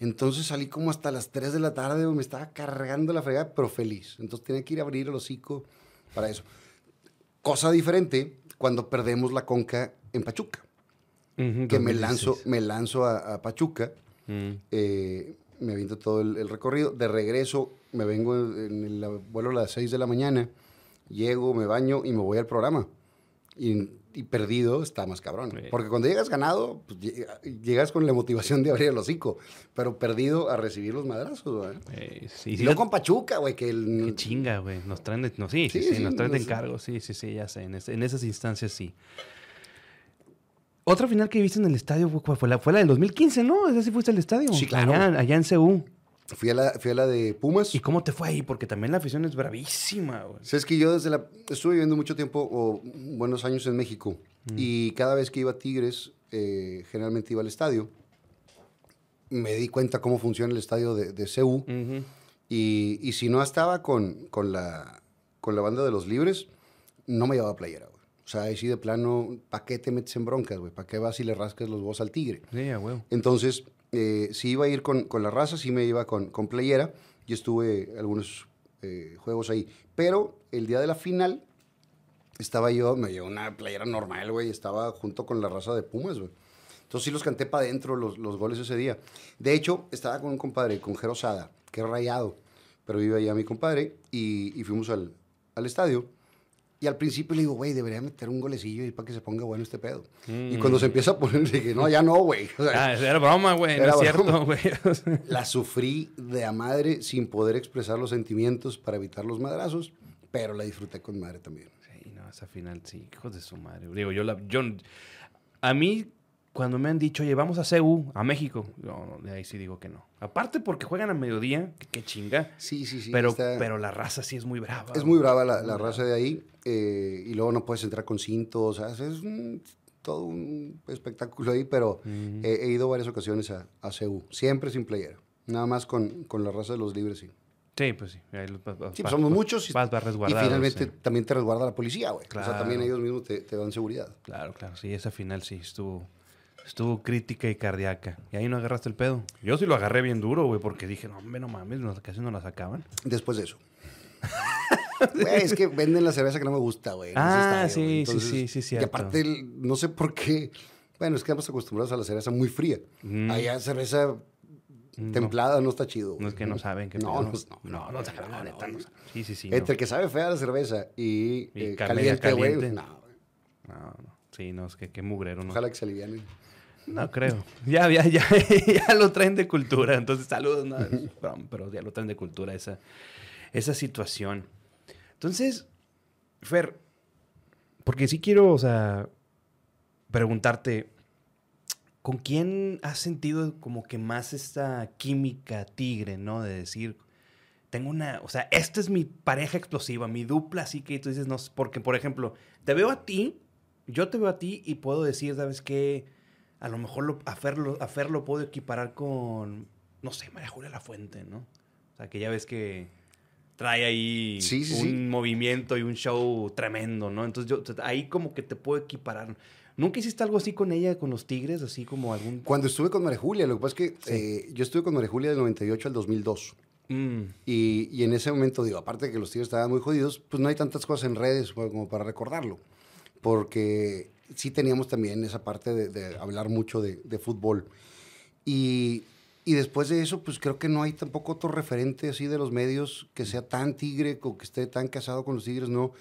Entonces salí como hasta las 3 de la tarde, me estaba cargando la fregada, pero feliz. Entonces tenía que ir a abrir el hocico para eso. Cosa diferente cuando perdemos la conca en Pachuca, Ujú, que me 2016. lanzo, me lanzo a, a Pachuca, Mm. eh, me aviento todo el, el recorrido. De regreso, me vengo en el vuelo a las 6 de la mañana, llego, me baño y me voy al programa. Y, y perdido está más cabrón. Sí. Porque cuando llegas ganado, pues, llega- llegas con la motivación de abrir el hocico. Pero perdido a recibir los madrazos, güey. Eh, sí, Y sí, no con Pachuca, güey, que el... Qué chinga, güey. Nos traen de... No, sí, sí, nos traen de encargo. Sí, sí, sí, ya sé. En, ese- en esas instancias sí. Otra final que viste en el estadio fue, fue la, fue la del 2015, ¿no? Esa sí fuiste al estadio. Sí, claro. Allá, allá en CU. Fui a, la, fui a la de Pumas. ¿Y cómo te fue ahí? Porque también la afición es bravísima, güey. Sabes que yo desde la... Estuve viviendo mucho tiempo, o buenos años en México. Y cada vez que iba a Tigres, eh, generalmente iba al estadio. Me di cuenta cómo funciona el estadio de, de CU. Y, y si no estaba con, con, la, con la banda de los libres, no me llevaba playera, güey. O sea, ahí sí de plano, ¿para qué te metes en broncas, güey? ¿Para qué vas y le rascas los huevos al tigre? Sí, huevo. Entonces, eh, si iba a ir con, con la raza, sí me iba con, con playera. Y estuve algunos eh, juegos ahí. Pero el día de la final, estaba yo, me llevó una playera normal, güey. Estaba junto con la raza de Pumas, güey. Entonces sí los canté para adentro los, los goles ese día. De hecho, estaba con un compadre, con Jero Sada, que es rayado, pero vive allá mi compadre, y, y fuimos al, al estadio. Y al principio le digo, güey, debería meter un golecillo y para que se ponga bueno este pedo. Y cuando se empieza a poner, dije, no, ya no, güey. O sea, Mm. Ah, era broma, güey. No es cierto, güey. la sufrí de a madre sin poder expresar los sentimientos para evitar los madrazos, pero la disfruté con madre también. Sí, no, esa final sí, hijos de su madre. Digo, yo la. Yo, a mí, cuando me han dicho, oye, vamos a CU, a México, no, de ahí sí digo que no. Aparte porque juegan a mediodía, que qué chinga. Sí, sí, sí. pero, está- pero la raza sí es muy brava. es muy brava la, la raza de ahí. eh, y luego no puedes entrar con cintos. o sea, es un- todo un espectáculo ahí, pero he, he ido varias ocasiones a, a CU. Siempre sin playera. Nada más con, con la raza de los libres, sí. Sí, pues sí. Ahí los- Sí, pues somos muchos. Y, y finalmente sí. también te resguarda la policía, güey. O sea, Claro. también ellos mismos te, te dan seguridad. Claro, claro. Sí, esa final sí estuvo. Estuvo crítica y cardíaca. Y ahí no agarraste el pedo. Yo sí lo agarré bien duro, güey, porque dije, no, hombre, no mames, casi no la sacaban. Después de eso. Güey, es que venden la cerveza que no me gusta, güey. Ah, estadio, sí, sí, sí, sí, Y aparte, no sé por qué. Bueno, es que estamos acostumbrados a la cerveza muy fría. Mm. Allá cerveza templada no está chido. No es que no saben qué No, pedo. no, no, no, no, no, saben, no, la no, neta, no no. saben. Sí, sí, sí. Entre no. que sabe fea la cerveza y, Y eh, ca- caliente, güey. caliente. No, güey. No, no. Sí, no, es que qué mugrero, ¿no? Ojalá que se alivianen. No creo. Ya, ya, ya, ya lo traen de cultura. Entonces, saludos, no, pero ya lo traen de cultura esa, esa situación. Entonces, Fer, porque sí quiero, o sea, preguntarte, ¿con quién has sentido como que más esta química tigre, ¿no? De decir, tengo una, o sea, esta es mi pareja explosiva, mi dupla, así que tú dices, no, porque, por ejemplo, te veo a ti, yo te veo a ti y puedo decir, ¿sabes qué? A lo mejor lo, a, Fer lo, a Fer lo puedo equiparar con, no sé, María Julia La Fuente, ¿no? O sea, que ya ves que trae ahí Sí, sí, un sí. movimiento y un show tremendo, ¿no? Entonces yo ahí como que te puedo equiparar. ¿Nunca hiciste algo así con ella, con los Tigres? Así como algún... Cuando estuve con María Julia, lo que pasa es que eh, yo estuve con María Julia del 98 al 2002. Mm, Y, y en ese momento, digo, aparte de que los Tigres estaban muy jodidos, pues no hay tantas cosas en redes como para recordarlo. Porque sí teníamos también esa parte de, hablar mucho de, de fútbol. Y, y después de eso, pues creo que no hay tampoco otro referente así de los medios que sea tan tigre o que esté tan casado con los Tigres, no.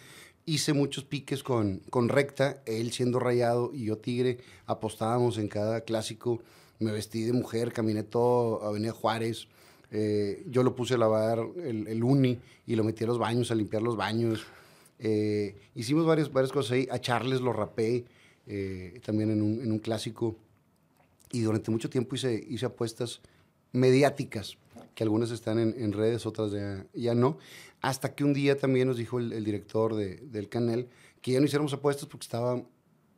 Hice muchos piques con, con Recta, él siendo rayado y yo tigre, apostábamos en cada clásico. Me vestí de mujer, caminé todo Avenida Juárez. Eh, yo lo puse a lavar el, el uni y lo metí a los baños, a limpiar los baños. Eh, hicimos varias, varias cosas ahí. A Charles lo rapé eh, también en un, en un clásico. Y durante mucho tiempo hice, hice apuestas mediáticas, que algunas están en, en redes, otras ya, ya no. Hasta que un día también nos dijo el, el director de- del canal que ya no hiciéramos apuestas porque estaba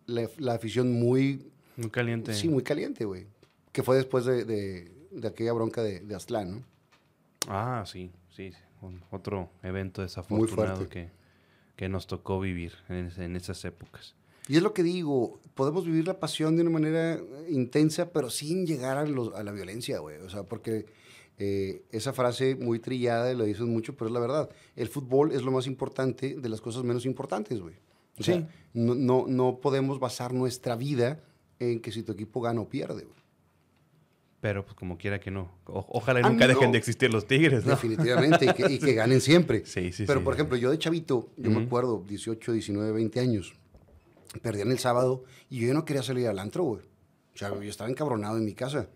la, la afición muy, muy caliente. sí, muy caliente, güey. Que fue después de, de- de aquella bronca de, de Aztlán, ¿no? Ah, sí, sí. otro evento desafortunado que, que nos tocó vivir en, en esas épocas. Y es lo que digo, podemos vivir la pasión de una manera eh, intensa, pero sin llegar a, los- a la violencia, güey. O sea, porque eh, esa frase muy trillada, lo dicen mucho, pero es la verdad. El fútbol es lo más importante de las cosas menos importantes, güey. O Sí. sea, no, no, no podemos basar nuestra vida en que si tu equipo gana o pierde, güey. Pero pues como quiera que no. O- ojalá y Ah, nunca no. dejen de existir los Tigres, ¿no? Definitivamente, y que, y que ganen siempre. Sí, sí, Pero, sí. por ejemplo, yo de chavito, yo me acuerdo, 18, 19, 20 años, perdían el sábado y yo no quería salir al antro, güey. O sea, yo estaba encabronado en mi casa.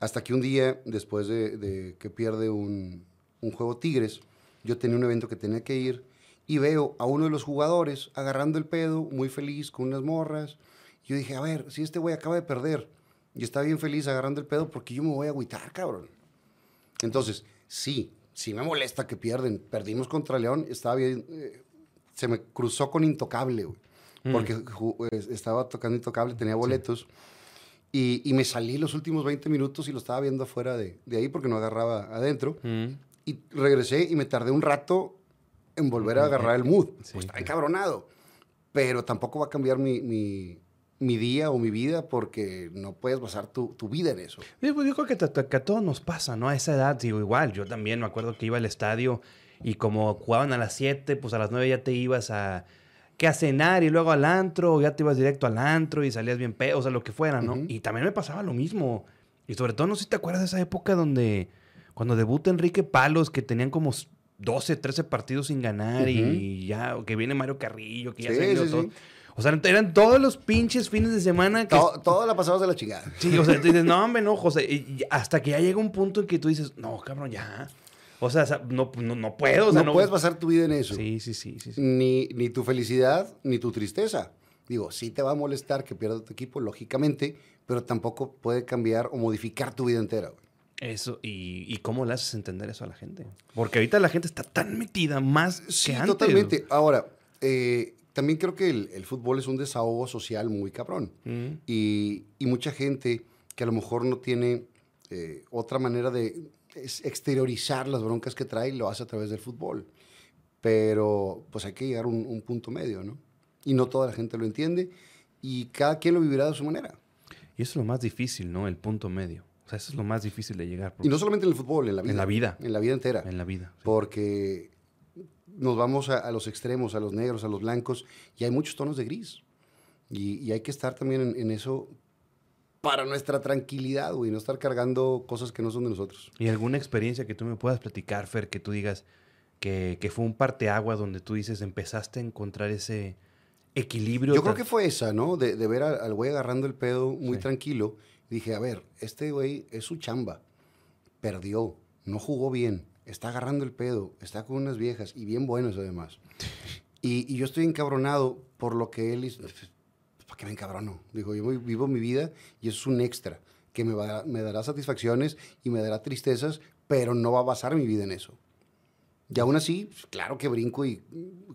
Hasta que un día, después de, de que pierde un, un juego Tigres, yo tenía un evento que tenía que ir y veo a uno de los jugadores agarrando el pedo, muy feliz, con unas morras. Yo dije, a ver, si este güey acaba de perder y está bien feliz agarrando el pedo, porque yo me voy a agüitar, cabrón? Entonces, sí, sí me molesta que pierden. Perdimos contra León, estaba bien, eh, se me cruzó con Intocable, güey, porque ju- eh, estaba tocando Intocable, tenía boletos. Y, y me salí los últimos 20 minutos y lo estaba viendo afuera de, de ahí porque no agarraba adentro. Mm, Y regresé y me tardé un rato en volver a agarrar el mood. Sí, pues estaba sí. encabronado. Pero tampoco va a cambiar mi, mi, mi día o mi vida porque no puedes basar tu, tu vida en eso. Sí, pues yo creo que, te- que a todos nos pasa, ¿no? A esa edad, digo, igual. Yo también me acuerdo que iba al estadio y como jugaban a las 7, pues a las 9 ya te ibas a... que a cenar y luego al antro, o ya te ibas directo al antro y salías bien pedo, o sea, lo que fuera, ¿no? Y también me pasaba lo mismo. Y sobre todo, no sé si te acuerdas de esa época donde, cuando debuta Enrique Palos, que tenían como 12, 13 partidos sin ganar y ya, o que viene Mario Carrillo, que ya Sí, se ha ido sí, todo. sí. O sea, eran todos los pinches fines de semana que... Todo, todo la pasabas de la chingada. Sí, o sea, tú dices, no, hombre, no, José. Y hasta que ya llega un punto en que tú dices, no, cabrón, ya. O sea, no, no, no puedo. O sea, no, puedes basar tu vida en eso. Sí, sí, sí, sí. sí. Ni, ni tu felicidad, ni tu tristeza. Digo, sí te va a molestar que pierda tu equipo, lógicamente, pero tampoco puede cambiar o modificar tu vida entera. güey. Eso, y, y cómo le haces entender eso a la gente? Porque ahorita la gente está tan metida más Sí, que antes. totalmente. Ahora, eh, también creo que el, el fútbol es un desahogo social muy cabrón. Mm, Y, y mucha gente que a lo mejor no tiene eh, otra manera de exteriorizar las broncas que trae, lo hace a través del fútbol. Pero pues hay que llegar a un, un punto medio, ¿no? Y no toda la gente lo entiende y cada quien lo vivirá de su manera. Y eso es lo más difícil, ¿no? El punto medio. O sea, eso es lo más difícil de llegar. Y no solamente en el fútbol, en la vida. En la vida. En la vida entera. En la vida. sí. Porque nos vamos a, a los extremos, a los negros, a los blancos, y hay muchos tonos de gris. Y, y hay que estar también en, en eso para nuestra tranquilidad, güey, no estar cargando cosas que no son de nosotros. ¿Y alguna experiencia que tú me puedas platicar, Fer, que tú digas que, que fue un parteagua donde tú dices, empezaste a encontrar ese, equilibrio. Yo creo que fue esa, ¿no? De, ver al güey agarrando el pedo muy tranquilo. Dije, a ver, este güey es su chamba. Perdió, no jugó bien, está agarrando el pedo, está con unas viejas y bien buenas además. Y, yo estoy encabronado por lo que él hizo. ¿Para qué me encabrono? Digo, yo vivo mi vida y eso es un extra que me, va, me dará satisfacciones y me dará tristezas, pero no va a basar mi vida en eso. Y aún así, pues, claro que brinco y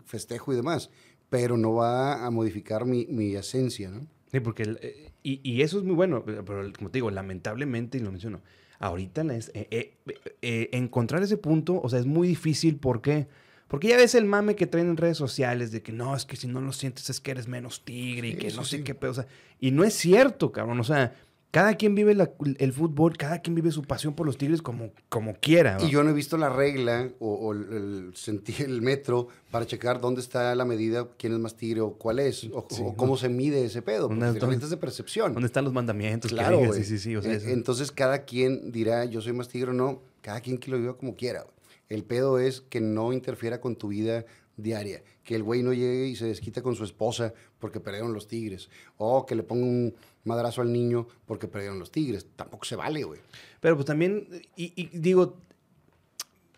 festejo y demás, pero no va a modificar mi, mi esencia, ¿no? Sí, porque, eh, y, y, eso es muy bueno, pero como te digo, lamentablemente, y lo menciono, ahorita es, eh, eh, encontrar ese punto, o sea, es muy difícil, ¿por qué? Porque ya ves el mame que traen en redes sociales de que no, es que si no lo sientes es que eres menos tigre y que no sé qué pedo. O sea, y no es cierto, cabrón. O sea, cada quien vive el fútbol, cada quien vive su pasión por los Tigres como, como quiera. Y yo no he visto la regla o, el, sentir el metro para checar dónde está la medida, quién es más tigre o cuál es, o, cómo se mide ese pedo. Porque es de percepción. ¿Dónde están los mandamientos? Claro, sí, sí, sí. Entonces cada quien dirá, yo soy más tigre o no, cada quien que lo viva como quiera. El pedo es que no interfiera con tu vida diaria. Que el güey no llegue y se desquita con su esposa porque perdieron los tigres. O que le ponga un madrazo al niño porque perdieron los tigres. Tampoco se vale, güey. Pero pues también, y, digo,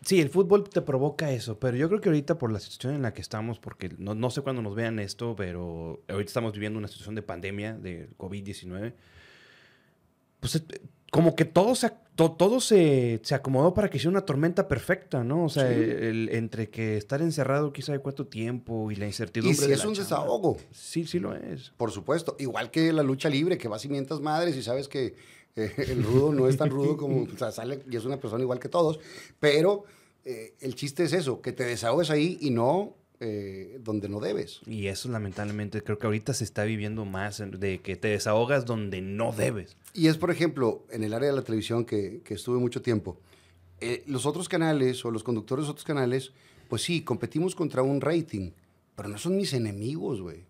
sí, el fútbol te provoca eso, pero yo creo que ahorita por la situación en la que estamos, porque no, no sé cuándo nos vean esto, pero ahorita estamos viviendo una situación de pandemia, de COVID-19, pues como que todo se, todo se, se, acomodó para que sea una tormenta perfecta, ¿no? O sea, el, entre que estar encerrado quizá de cuánto tiempo y la incertidumbre. Y si es un desahogo. Sí, sí lo es. Por supuesto. Igual que la lucha libre, que vas y mientas madres y sabes que eh, el rudo no es tan rudo como, o sea, sale y es una persona igual que todos, pero eh, el chiste es eso, que te desahogues ahí y no eh, donde no debes. Y eso lamentablemente creo que ahorita se está viviendo más de que te desahogas donde no debes. Y es, por ejemplo, en el área de la televisión que, estuve mucho tiempo, eh, los otros canales o los conductores de otros canales, pues sí, competimos contra un rating, pero no son mis enemigos, güey.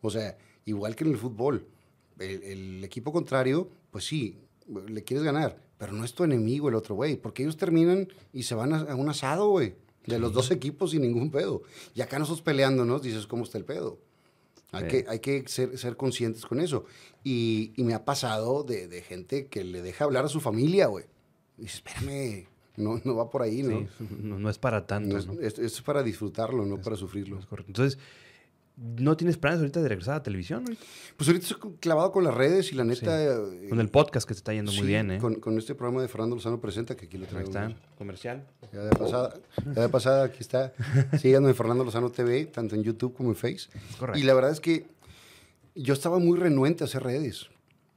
O sea, igual que en el fútbol, el, equipo contrario, pues sí, le quieres ganar, pero no es tu enemigo el otro güey, porque ellos terminan y se van a un asado, güey de los dos equipos sin ningún pedo. Y acá nosotros peleándonos, dices, ¿cómo está el pedo? Hay que, hay que ser, ser conscientes con eso. Y, y me ha pasado de, de, gente que le deja hablar a su familia, güey. Dice, espérame, no, no va por ahí, ¿no? Sí, no, es para tanto. es, es, para disfrutarlo, no para sufrirlo. Es. Entonces, ¿No tienes planes ahorita de regresar a televisión? Pues ahorita estoy clavado con las redes y la neta... Eh, con el podcast que se está yendo muy bien, ¿eh? Con, con, este programa de Fernando Lozano Presenta, que aquí lo traigo. Ahí está, comercial. Ya de pasada, ya de pasada aquí está. Síganme en Fernando Lozano TV, tanto en YouTube como en Face. Correcto. Y la verdad es que yo estaba muy renuente a hacer redes.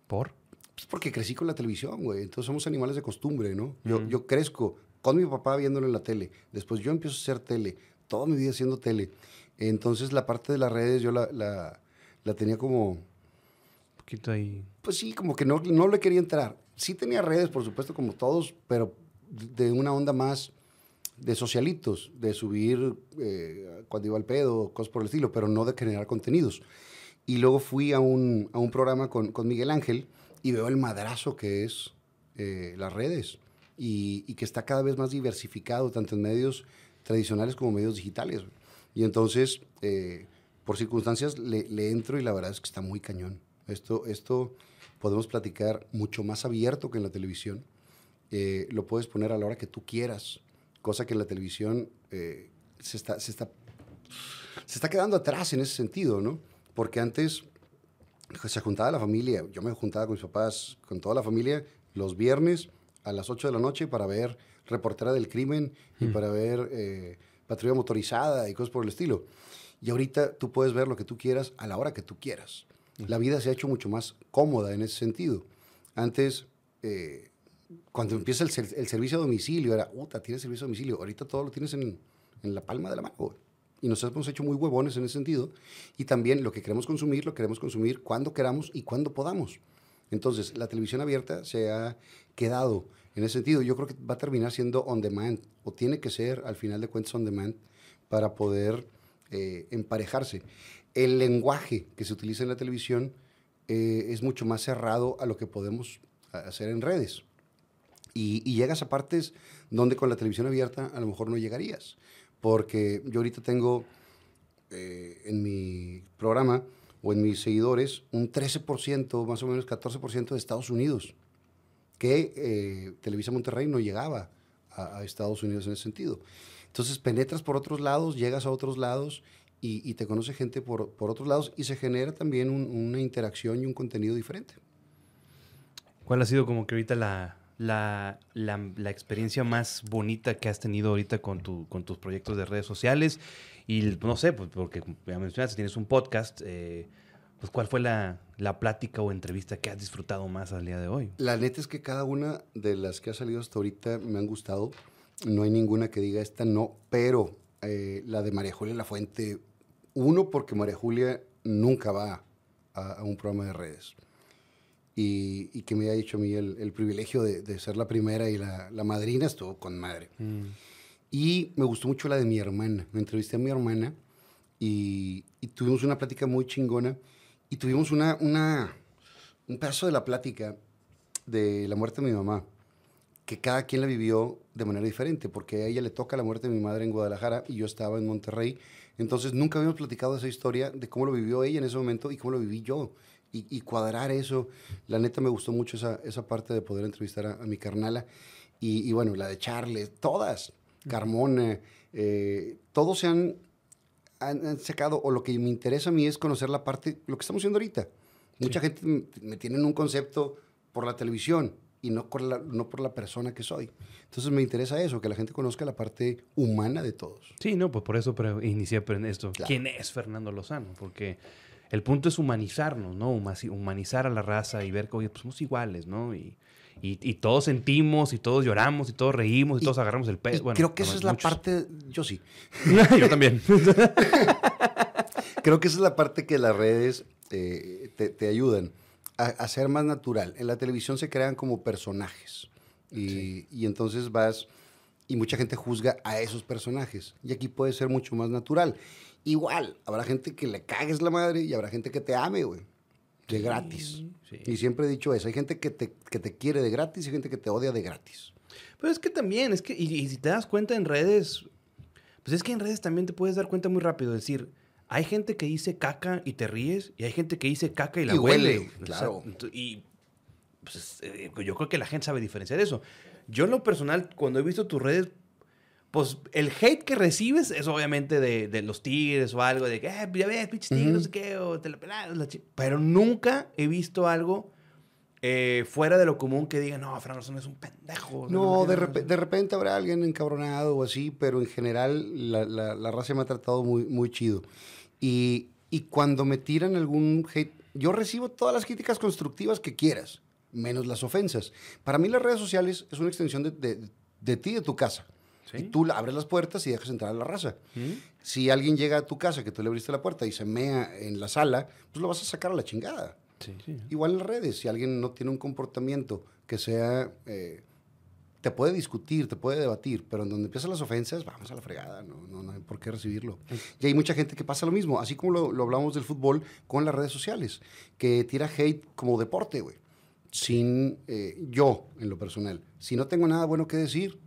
¿Por? Pues porque crecí con la televisión, güey. Entonces somos animales de costumbre, ¿no? Yo, yo crezco con mi papá viéndolo en la tele. Después yo empiezo a hacer tele. Toda mi vida haciendo tele. Entonces la parte de las redes yo la, la, tenía como... Un poquito ahí. Pues sí, como que no, no le quería entrar. Sí tenía redes, por supuesto, como todos, pero de una onda más de socialitos, de subir eh, cuando iba al pedo, cosas por el estilo, pero no de generar contenidos. Y luego fui a un, a un programa con, con, Miguel Ángel y veo el madrazo que es eh, las redes y, y, que está cada vez más diversificado, tanto en medios tradicionales como medios digitales. Y entonces, eh, por circunstancias, le, entro y la verdad es que está muy cañón. Esto, esto podemos platicar mucho más abierto que en la televisión. Eh, lo puedes poner a la hora que tú quieras, cosa que en la televisión eh, se, está, se, está, se está quedando atrás en ese sentido, ¿no? Porque antes se juntaba la familia, yo me juntaba con mis papás, con toda la familia, los viernes a las 8 de la noche para ver Reportera del Crimen y mm. para ver patrulla motorizada y cosas por el estilo. Y ahorita tú puedes ver lo que tú quieras a la hora que tú quieras. La vida se ha hecho mucho más cómoda en ese sentido. Antes, eh, cuando empieza el, servicio a domicilio, era, puta, tienes servicio a domicilio. Ahorita todo lo tienes en, la palma de la mano. Y nos hemos hecho muy huevones en ese sentido. Y también lo que queremos consumir, lo queremos consumir cuando queramos y cuando podamos. Entonces, la televisión abierta se ha quedado en ese sentido. Yo creo que va a terminar siendo on demand, o tiene que ser, al final de cuentas, on demand, para poder eh, emparejarse. El lenguaje que se utiliza en la televisión eh, es mucho más cerrado a lo que podemos hacer en redes. Y, llegas a partes donde con la televisión abierta a lo mejor no llegarías. Porque yo ahorita tengo eh, en mi programa o en mis seguidores un 13%, más o menos 14% de Estados Unidos, que eh, Televisa Monterrey no llegaba a, Estados Unidos en ese sentido. Entonces penetras por otros lados, llegas a otros lados y, te conoce gente por, por, otros lados y se genera también una interacción y un contenido diferente. ¿Cuál ha sido como que ahorita la, la, la, experiencia más bonita que has tenido ahorita con, tu, con tus proyectos de redes sociales? Y no sé, pues porque ya mencionaste, tienes un podcast, eh, pues ¿cuál fue la, la, plática o entrevista que has disfrutado más al día de hoy? La neta es que cada una de las que ha salido hasta ahorita me han gustado. No hay ninguna que diga esta no, pero eh, la de María Julia La Fuente, uno, porque María Julia nunca va a un programa de redes y, que me ha hecho a mí el, privilegio de, ser la primera y la, madrina, estuvo con madre. Mm. Y me gustó mucho la de mi hermana. Me entrevisté a mi hermana y, tuvimos una plática muy chingona y tuvimos una, una, un pedazo de la plática de la muerte de mi mamá, que cada quien la vivió de manera diferente, porque a ella le toca la muerte de mi madre en Guadalajara y yo estaba en Monterrey. Entonces nunca habíamos platicado esa historia de cómo lo vivió ella en ese momento y cómo lo viví yo y, cuadrar eso. La neta me gustó mucho esa, esa parte de poder entrevistar a, mi carnala. Y, bueno, la de Charles, todas, Carmona, eh, todos se han, han, sacado, o lo que me interesa a mí es conocer la parte, lo que estamos haciendo ahorita. Mucha gente me tiene un concepto por la televisión y no por, la, no por la persona que soy. Entonces me interesa eso, que la gente conozca la parte humana de todos. Sí, no, pues por eso inicié esto. ¿Quién es Fernando Lozano? Porque el punto es humanizarnos, ¿no? Humanizar a la raza y ver que, oye, pues somos iguales, ¿no? Y, y, todos sentimos, y todos lloramos, y todos reímos, y, todos agarramos el peso. Bueno, creo que esa es la parte, yo sí. yo también. creo que esa es la parte que las redes eh, te, ayudan a, a, ser más natural. En la televisión se crean como personajes. Y, y entonces vas, y mucha gente juzga a esos personajes. Y aquí puede ser mucho más natural. Igual, habrá gente que le cagues la madre y habrá gente que te ame, güey. De gratis. Y siempre he dicho eso. Hay gente que te, que te quiere de gratis y gente que te odia de gratis. Pero es que también, es que, y, si te das cuenta en redes, pues es que en redes también te puedes dar cuenta muy rápido. Es decir, hay gente que dice caca y te ríes, y hay gente que dice caca y la huele. Claro. y pues, eh, yo creo que la gente sabe diferenciar eso. Yo en lo personal, cuando he visto tus redes, pues el hate que recibes es obviamente de, los tigres o algo, de que, eh, ya ves, pinches tigres, no sé qué, o te la Pero nunca he visto algo eh, fuera de lo común que digan, no, Fran es un pendejo. No, de, de, repente habrá alguien encabronado o así, pero en general la, la, raza me ha tratado muy, muy chido. Y, y cuando me tiran algún hate, yo recibo todas las críticas constructivas que quieras, menos las ofensas. Para mí las redes sociales es una extensión de, de, de ti, de tu casa. Y tú abres las puertas y dejas entrar a la raza. Si alguien llega a tu casa, que tú le abriste la puerta y se mea en la sala, pues lo vas a sacar a la chingada. Igual en las redes, si alguien no tiene un comportamiento que sea... Eh, te puede discutir, te puede debatir, pero en donde empiezan las ofensas, vamos a la fregada, no, no, hay por qué recibirlo. Y hay mucha gente que pasa lo mismo, así como lo, hablamos del fútbol con las redes sociales, que tira hate como deporte, güey. Sin eh, yo, en lo personal, si no tengo nada bueno que decir,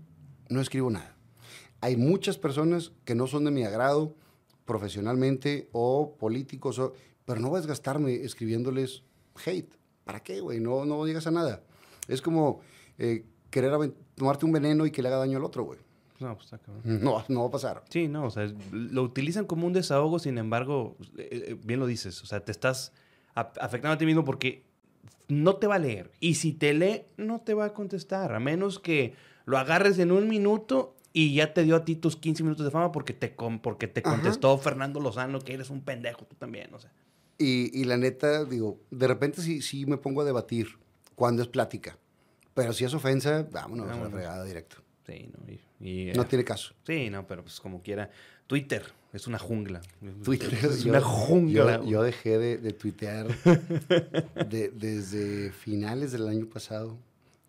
no escribo nada. Hay muchas personas que no son de mi agrado profesionalmente o políticos, pero no vas a gastarme escribiéndoles hate. ¿Para qué, güey? No, no llegas a nada. Es como eh, querer tomarte un veneno y que le haga daño al otro, güey. No, pues está cabrón. No, no va a pasar. Sí, no, o sea, lo utilizan como un desahogo, sin embargo, eh, eh, bien lo dices, o sea, te estás afectando a ti mismo porque no te va a leer. Y si te lee, no te va a contestar, a menos que lo agarres en un minuto y ya te dio a ti tus 15 minutos de fama porque te, porque te contestó Fernando Lozano que eres un pendejo tú también, o sea. Y, y, la neta, digo, de repente sí, sí me pongo a debatir cuando es plática. Pero si es ofensa, vámonos, a la fregada directo. Sí, no. no eh, tiene caso. Sí, no, pero pues como quiera. Twitter es una jungla. Twitter es una jungla. Yo, dejé de, de tuitear desde finales del año pasado.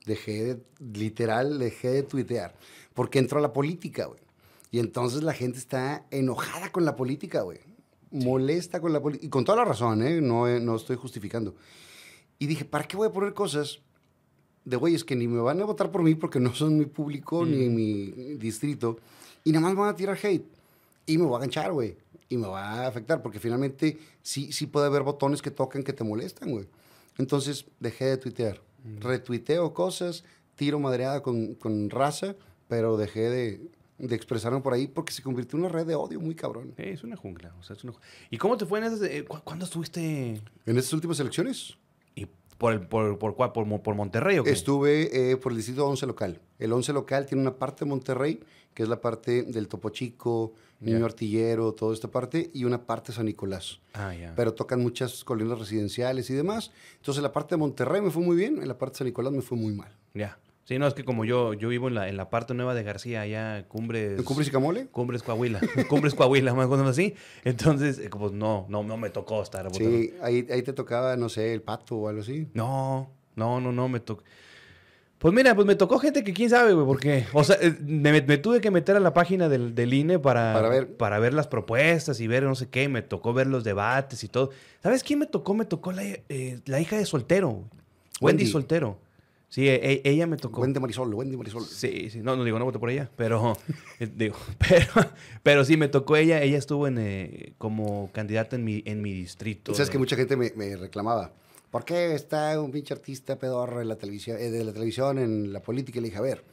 Dejé de, literal, dejé de tuitear. Porque entró a la política, güey. Y entonces la gente está enojada con la política, güey. Molesta con la política. Y con toda la razón, ¿eh? No, eh, no estoy justificando. Y dije, ¿para qué voy a poner cosas de güeyes que ni me van a votar por mí porque no son mi público ni mi distrito? Y nada más van a tirar hate. Y me voy a ganchar, güey. y me va a afectar, porque finalmente sí, sí puede haber botones que tocan que te molestan, güey. Entonces dejé de tuitear. Retuiteo cosas, tiro madreada con, con raza, pero dejé de, de expresarme por ahí porque se convirtió en una red de odio muy cabrón. Eh, es una jungla. O sea, es una... ¿Y cómo te fue en esas... eh, cu- ¿Cuándo estuviste...? En estas últimas elecciones ¿Y por, el, por, por, cuál? por, por Monterrey o qué? estuve eh, por el distrito 11 local. El 11 local tiene una parte de Monterrey, que es la parte del Topo Chico, Niño Ya. Artillero, toda esta parte, y una parte de San Nicolás. Ah, ya. pero tocan muchas colinas residenciales y demás. Entonces, en la parte de Monterrey me fue muy bien, en la parte de San Nicolás me fue muy mal. Ya. Sí, no, es que como yo, yo vivo en la, en la parte nueva de García, allá Cumbres... ¿En Cumbres y Camole? Cumbres Coahuila. Cumbres Coahuila, más cosas así. Entonces, eh, pues no, no, no me tocó estar. Sí, ahí, ahí te tocaba, no sé, el pato o algo así. No, no, no, no, me tocó. Pues mira, pues me tocó gente que quién sabe, güey, porque, o sea, eh, me, me tuve que meter a la página del, del INE para, Para ver. para ver las propuestas y ver no sé qué, me tocó ver los debates y todo. ¿Sabes quién me tocó? Me tocó la, eh, la hija de Soltero, Wendy. Soltero. Sí, e- e- ella me tocó. Wendy Marisol, Wendy Marisol. Sí, sí, no, no digo, no voté por ella, pero, eh, digo, pero, pero sí, me tocó ella, ella estuvo en, eh, como candidata en mi, en mi distrito. Sabes de- que mucha gente me, me reclamaba, ¿por qué está un pinche artista pedorro en la televisión, eh, de la televisión, en la política? Y le dije, a ver,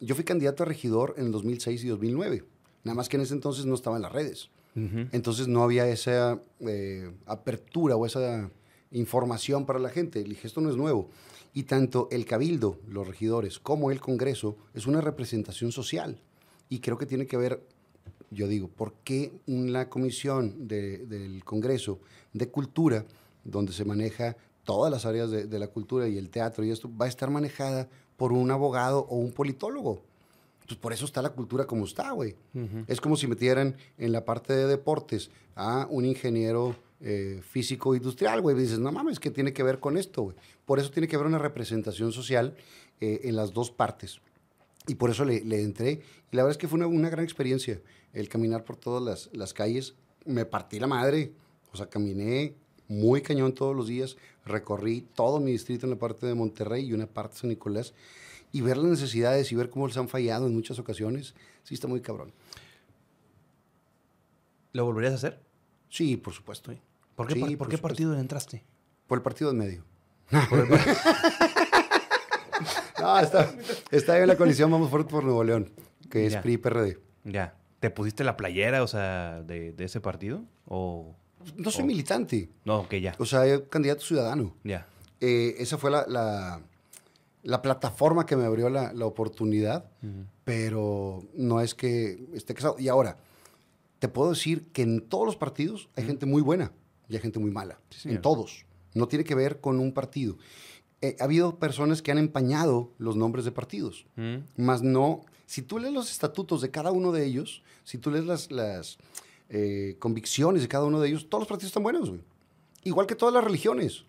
yo fui candidato a regidor en el 2006 y 2009. Nada más que en ese entonces no estaba en las redes. Ujú. Entonces no había esa eh, apertura o esa información para la gente. Le dije, esto no es nuevo. Y tanto el cabildo, los regidores, como el Congreso es una representación social. Y creo que tiene que ver, yo digo, ¿por qué la comisión de- del Congreso de Cultura, donde se maneja todas las áreas de, de la cultura y el teatro y esto, va a estar manejada por un abogado o un politólogo? Pues por eso está la cultura como está, güey. Es como si metieran en la parte de deportes a un ingeniero eh, físico industrial, güey. Dices, no mames, ¿qué tiene que ver con esto, güey? Por eso tiene que haber una representación social eh, en las dos partes. Y por eso le, le entré. Y la verdad es que fue una, una gran experiencia el caminar por todas las, las calles. Me partí la madre. O sea, caminé muy cañón todos los días. Recorrí todo mi distrito en la parte de Monterrey y una parte de San Nicolás. Y ver las necesidades y ver cómo les han fallado en muchas ocasiones, sí está muy cabrón. ¿Lo volverías a hacer? Sí, por supuesto. ¿Por qué, Sí, par- por por qué supuesto. partido entraste? Por el partido en medio. no, está, está en la coalición Vamos Fuerte por Nuevo León, que es Ya. PRI PRD. Ya. ¿Te pusiste la playera, o sea, de, de ese partido? ¿O No soy militante, no? Que ya. o sea, candidato ciudadano. Ya. Eh, esa fue la, la, la plataforma que me abrió la, la oportunidad, pero no es que esté casado. Y ahora, te puedo decir que en todos los partidos hay gente muy buena y hay gente muy mala. Sí, en todos. No tiene que ver con un partido. Eh, ha habido personas que han empañado los nombres de partidos, Mm. más no. Si tú lees los estatutos de cada uno de ellos, si tú lees las, las eh, convicciones de cada uno de ellos, todos los partidos están buenos, güey. Igual que todas las religiones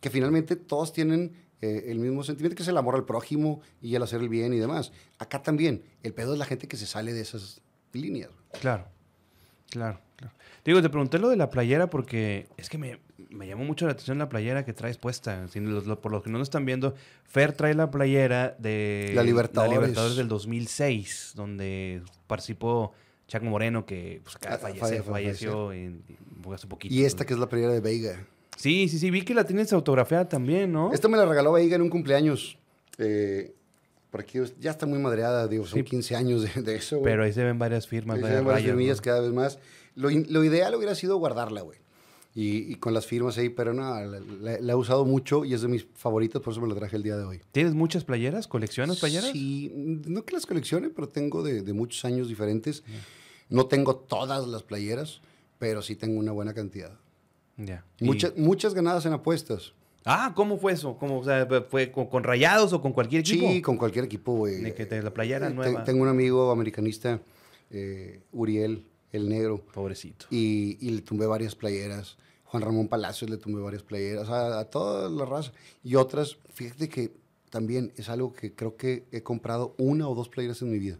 que finalmente todos tienen eh, el mismo sentimiento, que es el amor al prójimo y el hacer el bien y demás. Acá también, el pedo es la gente que se sale de esas líneas. Claro. Claro, claro. Digo, te pregunté lo de la playera porque es que me, me llamó mucho la atención la playera que traes puesta. Si los- lo- por los que no lo están viendo, Fer trae la playera de La Libertadores. Libertadores del 2006, donde participó Chaco Moreno, que pues, Ah, fallece- falle- falleció en- hace poquito. Y esta que es la playera de Veiga. Sí, sí, sí, vi que la tienes autografiada también, ¿no? Esta me la regaló Veiga en un cumpleaños. Eh, por aquí ya está muy madreada, digo, son Sí. 15 años de, de eso. güey. Pero ahí se ven varias firmas, Ahí se ven varias firmillas ¿no? cada vez más. Lo, lo ideal hubiera sido guardarla, güey. Y, y con las firmas ahí, pero no, la, la- la he usado mucho y es de mis favoritas, por eso me la traje el día de hoy. ¿Tienes muchas playeras? ¿Coleccionas playeras? Sí, no que las coleccione, pero tengo de, de muchos años diferentes. No tengo todas las playeras, pero sí tengo una buena cantidad. Ya. Y- Muchas, muchas ganadas en apuestas. Ah, ¿cómo fue eso? ¿Cómo, o sea, ¿Fue con, con rayados o con cualquier equipo? Sí, con cualquier equipo, güey. De que te- la playera Eh, nueva. Tengo un amigo americanista, eh, Uriel, el negro, Pobrecito. y, y le tumbé varias playeras. Juan Ramón Palacios le tumbé varias playeras, a, a toda la raza. Y otras, fíjate que también es algo que creo que he comprado una o dos playeras en mi vida.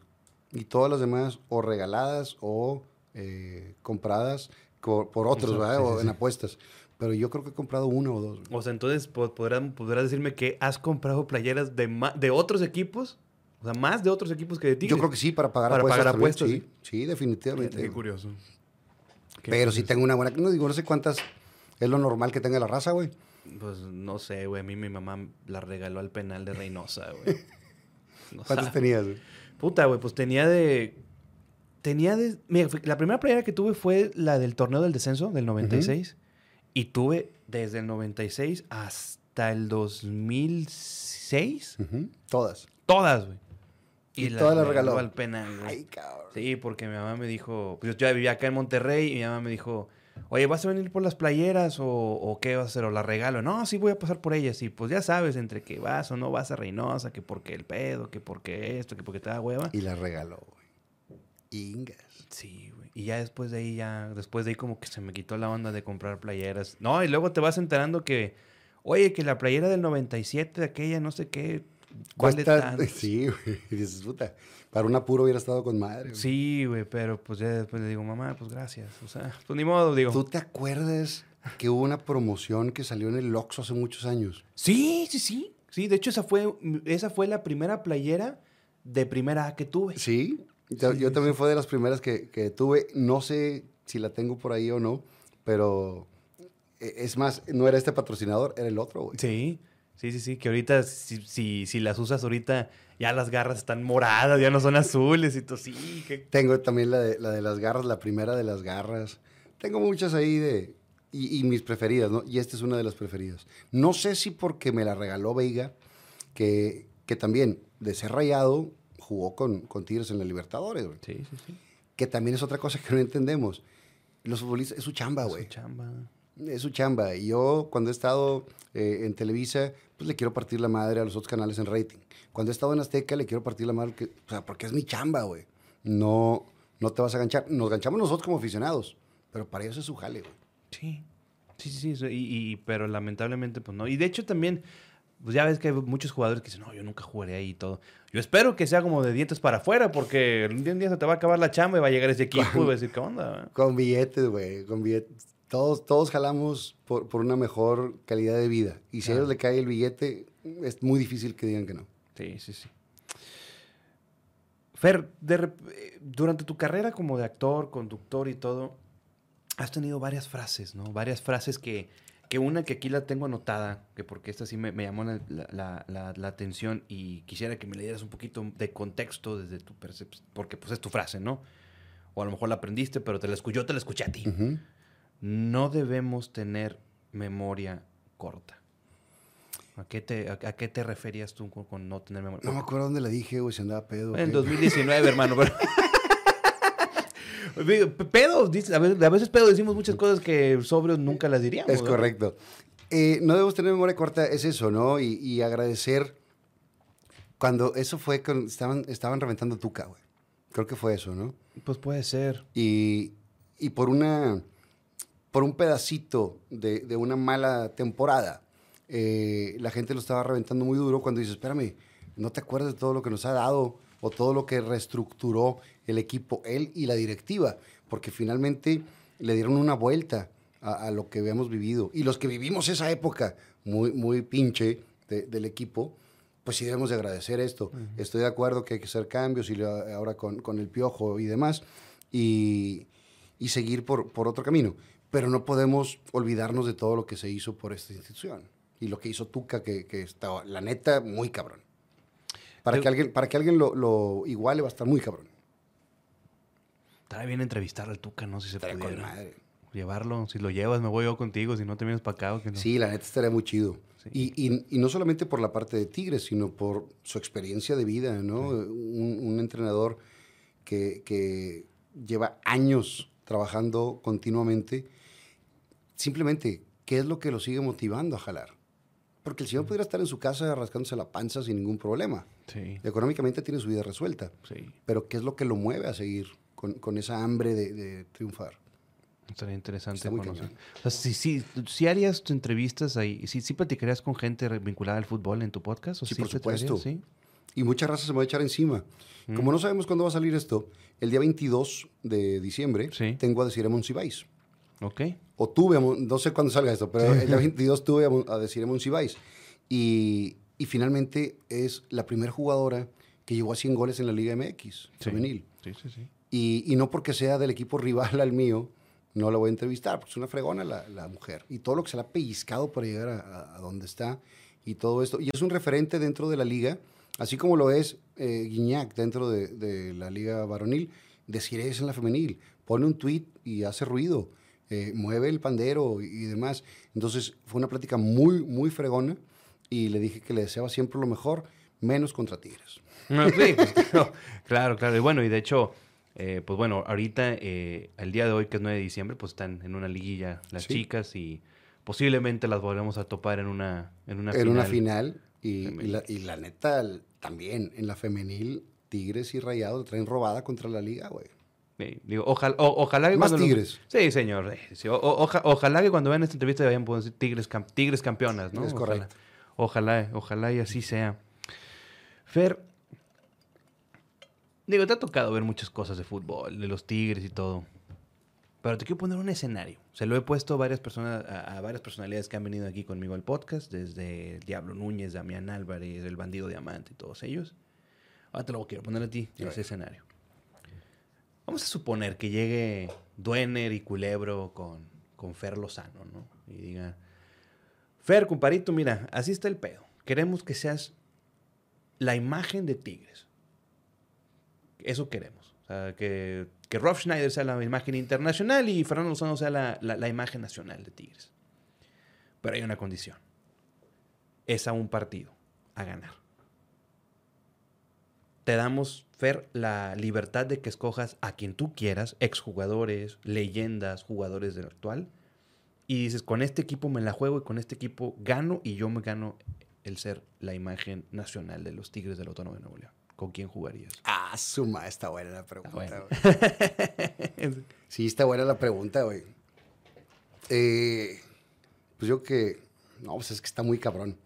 Y todas las demás o regaladas o eh, compradas co- por otros, Sí, ¿verdad? sí, o en apuestas. Pero yo creo que he comprado una o dos. O sea, entonces po- podrás, podrás decirme que has comprado playeras de, ma- de otros equipos. O sea, más de otros equipos que de ti. Yo creo que sí, para pagar Para apuestas. pagar apuestas, sí. Sí, definitivamente. Qué curioso. ¿Qué Pero sí pues? tengo una buena. No digo, no sé cuántas es lo normal que tenga la raza, güey. Pues no sé, güey. A mí mi mamá la regaló al penal de Reynosa, güey. No ¿Cuántas sabe. tenías, güey? Puta, güey, pues tenía de. Tenía de. Mira, la primera playera que tuve fue la del torneo del descenso, del 96. Y tuve desde el 96 hasta el 2006. Ujú, Todas. Todas, güey. Y todas las regaló. al penal, güey. Ay, cabrón. Sí, porque mi mamá me dijo. Pues yo ya vivía acá en Monterrey y mi mamá me dijo. Oye, ¿vas a venir por las playeras o, o qué vas a hacer? ¿O las regalo? No, sí voy a pasar por ellas. Y pues ya sabes, entre que vas o no vas a Reynosa, que porque el pedo, que porque esto, que porque te da hueva. Y la regaló, güey. Ingas. Sí, güey. Y ya después de ahí, ya, después de ahí como que se me quitó la onda de comprar playeras. No, y luego te vas enterando que, oye, que la playera del 97 de aquella, no sé qué, Cuesta-. Sí, güey. Dices, puta, para un apuro hubiera estado con madre. güey. Sí, güey, pero pues ya después le digo, mamá, pues gracias. O sea, pues ni modo, digo. ¿Tú te acuerdas que hubo una promoción que salió en el Oxxo hace muchos años? Sí, sí, sí. Sí, de hecho esa fue, esa fue la primera playera de primera A que tuve. Sí. Yo, Sí, yo sí, también fue de las primeras que, que tuve. No sé si la tengo por ahí o no, pero e- es más, no era este patrocinador, era el otro, güey. Sí, sí, sí, sí, que ahorita, si, si, si las usas ahorita, ya las garras están moradas, ya no son azules y todo, sí, que... Tengo también la de, la de las garras, la primera de las garras. Tengo muchas ahí de... Y, y mis preferidas, ¿no? Y esta es una de las preferidas. No sé si porque me la regaló Veiga, que, que también, de ser rayado, jugó con, con Tigres en la Libertadores, güey. Sí, sí, sí. Que también es otra cosa que no entendemos. Los futbolistas, es su chamba, Su güey. chamba. Es su chamba. Y yo, cuando he estado eh, en Televisa, pues le quiero partir la madre a los otros canales en rating. Cuando he estado en Azteca, le quiero partir la madre, que- o sea, porque es mi chamba, güey. No, no te vas a ganchar. Nos ganchamos nosotros como aficionados, pero para ellos es su jale, güey. Sí, sí, sí, sí, y, y- pero lamentablemente, pues no. Y de hecho también, pues ya ves que hay muchos jugadores que dicen, no, yo nunca jugaré ahí y todo. Yo espero que sea como de dientes para afuera, porque un día, un día se te va a acabar la chamba y va a llegar ese equipo y va a decir, ¿qué onda? Con billetes, güey, con billetes. Todos, todos jalamos por, por una mejor calidad de vida. Y si a ellos le cae el billete, es muy difícil que digan que no. Sí, sí, sí. Fer, de eh, durante tu carrera como de actor, conductor y todo, has tenido varias frases, ¿no? Varias frases que, que una que aquí la tengo anotada, que porque esta sí me, me llamó la, la- la- la atención y quisiera que me le dieras un poquito de contexto desde tu percepción, porque pues es tu frase, ¿no? O a lo mejor la aprendiste, pero te la escu- yo te la escuché a ti. No debemos tener memoria corta. ¿A qué te, a, a qué te referías tú con, con no tener memoria No me acuerdo dónde la dije, güey, si andaba pedo. en qué. 2019, hermano. pero- Digo, Pedo, dices, a veces, a veces pedo decimos muchas cosas que sobrios nunca las diríamos. Es ¿no? correcto. Eh, no debemos tener memoria corta, es eso, ¿no? Y, y agradecer cuando eso fue, con, estaban, estaban reventando Tuca, güey. Creo que fue eso, ¿no? Pues puede ser. Y, y por una, por un pedacito de, de una mala temporada, eh, la gente lo estaba reventando muy duro cuando dice, espérame, ¿no te acuerdas de todo lo que nos ha dado o todo lo que reestructuró el equipo, él y la directiva? Porque finalmente le dieron una vuelta a, a lo que habíamos vivido. Y los que vivimos esa época muy, muy pinche de- del equipo, pues sí debemos de agradecer esto. Estoy de acuerdo que hay que hacer cambios y lo- ahora con, con el piojo y demás, y, y seguir por, por otro camino. Pero no podemos olvidarnos de todo lo que se hizo por esta institución. Y lo que hizo Tuca, que, que está, la neta, muy cabrón. Para Yo- que alguien, para que alguien lo, lo iguale va a estar muy cabrón. Estaría bien entrevistar al Tuca, ¿no? Si se Estaría con pudiera. madre. Llevarlo. Si lo llevas, me voy yo contigo. Si no te vienes para acá. o que no. Sí, la neta estaría muy chido. Sí. Y, y- y no solamente por la parte de Tigres, sino por su experiencia de vida, ¿no? Un, un entrenador que, que lleva años trabajando continuamente. Simplemente, ¿qué es lo que lo sigue motivando a jalar? Porque el señor pudiera estar en su casa rascándose la panza sin ningún problema. Sí, Económicamente tiene su vida resuelta. sí. Pero ¿qué es lo que lo mueve a seguir con, con esa hambre de, de triunfar? Estaría interesante Está conocer. O sea, si, si, si harías tus entrevistas ahí, si, si platicarías con gente vinculada al fútbol en tu podcast. ¿O Sí, por te atreverías? supuesto. Sí. Y mucha raza se me va a echar encima. Mm. Como no sabemos cuándo va a salir esto, el día 22 de diciembre Sí. tengo a decir a Monsiváis. Ok. O tuve, a no sé cuándo salga esto, pero el día 22 tuve a, a decir a Monsiváis. Y, y finalmente es la primera jugadora que llegó a 100 goles en la Liga MX, Sí. femenil. Sí, sí, sí. Y, y no porque sea del equipo rival al mío, no la voy a entrevistar, porque es una fregona la, la mujer. Y todo lo que se le ha pellizcado para llegar a, a- donde está y todo esto. Y es un referente dentro de la liga, así como lo es eh, Guiñac dentro de, de la liga varonil. Decir es en la femenil. Pone un tweet y hace ruido. eh, mueve el pandero y, demás. Entonces fue una plática muy, muy fregona. Y le dije que le deseaba siempre lo mejor, menos contra Tigres. No, sí, pues, claro, claro, claro. Y bueno, y de hecho, eh, pues bueno, ahorita, eh, el día de hoy, que es 9 de diciembre, pues están en una liguilla las Sí. chicas y posiblemente las volvemos a topar en una, en una en final. una final. Y, la, y la neta, también en la femenil, Tigres y Rayados traen robada contra la liga, güey. Sí, digo, ojalá, o- ojalá que Más lo- Tigres. Sí, señor. eh, sí, o- o- oja- ojalá que cuando vean esta entrevista vayan a decir Tigres, cam- tigres campeonas, ¿no? Es Ojalá. correcto. Ojalá, ojalá y así sea. Fer, digo, te ha tocado ver muchas cosas de fútbol, de los Tigres y todo. Pero te quiero poner un escenario. Se lo he puesto a varias personas, a, a varias personalidades que han venido aquí conmigo al podcast, desde Diablo Núñez, Damián Álvarez, el Bandido Diamante y todos ellos. Ahora te lo quiero poner a ti, ver. ese escenario. Vamos a suponer que llegue Duener y Culebro con, con Fer Lozano, ¿no? Y diga, Fer, comparito, mira, así está el pedo. Queremos que seas la imagen de Tigres. Eso queremos. O sea, que, que Rob Schneider sea la imagen internacional y Fernando Lozano sea la, la- la imagen nacional de Tigres. Pero hay una condición. Es a un partido, a ganar. Te damos, Fer, la libertad de que escojas a quien tú quieras, exjugadores, leyendas, jugadores del actual, y dices, con este equipo me la juego y con este equipo gano y yo me gano el ser la imagen nacional de los Tigres del Autónomo de Nuevo León. ¿Con quién jugarías? Ah, suma, está buena la pregunta, güey. Sí, está buena la pregunta, güey. Eh, pues yo que. No, pues es que está muy cabrón.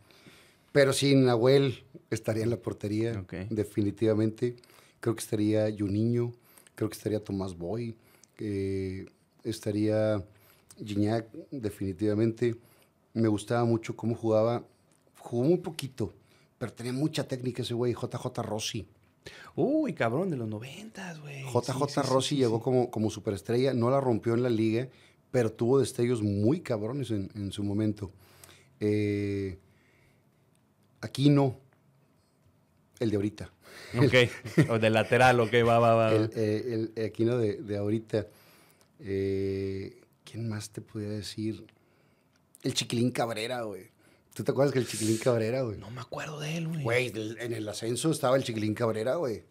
Pero sin Nahuel estaría en la portería, definitivamente. Creo que estaría Juninho, creo que estaría Tomás Boy, eh, estaría Gignac, definitivamente. Me gustaba mucho cómo jugaba. Jugó muy poquito, pero tenía mucha técnica ese güey, JJ Rossi. Uy, cabrón, de los noventas, güey. JJ Sí, Rossi sí, llegó. Como, como superestrella, no la rompió en la liga, pero tuvo destellos muy cabrones en, en su momento. Eh, Aquino, el de ahorita. Ok, o de lateral, ok, va, va, va. El, eh, el Aquino de, de ahorita. Eh, ¿Quién más te podía decir? El Chiquilín Cabrera, güey. ¿Tú te acuerdas que el Chiquilín Cabrera, güey? No me acuerdo de él, güey. Güey, en el ascenso estaba el Chiquilín Cabrera, güey.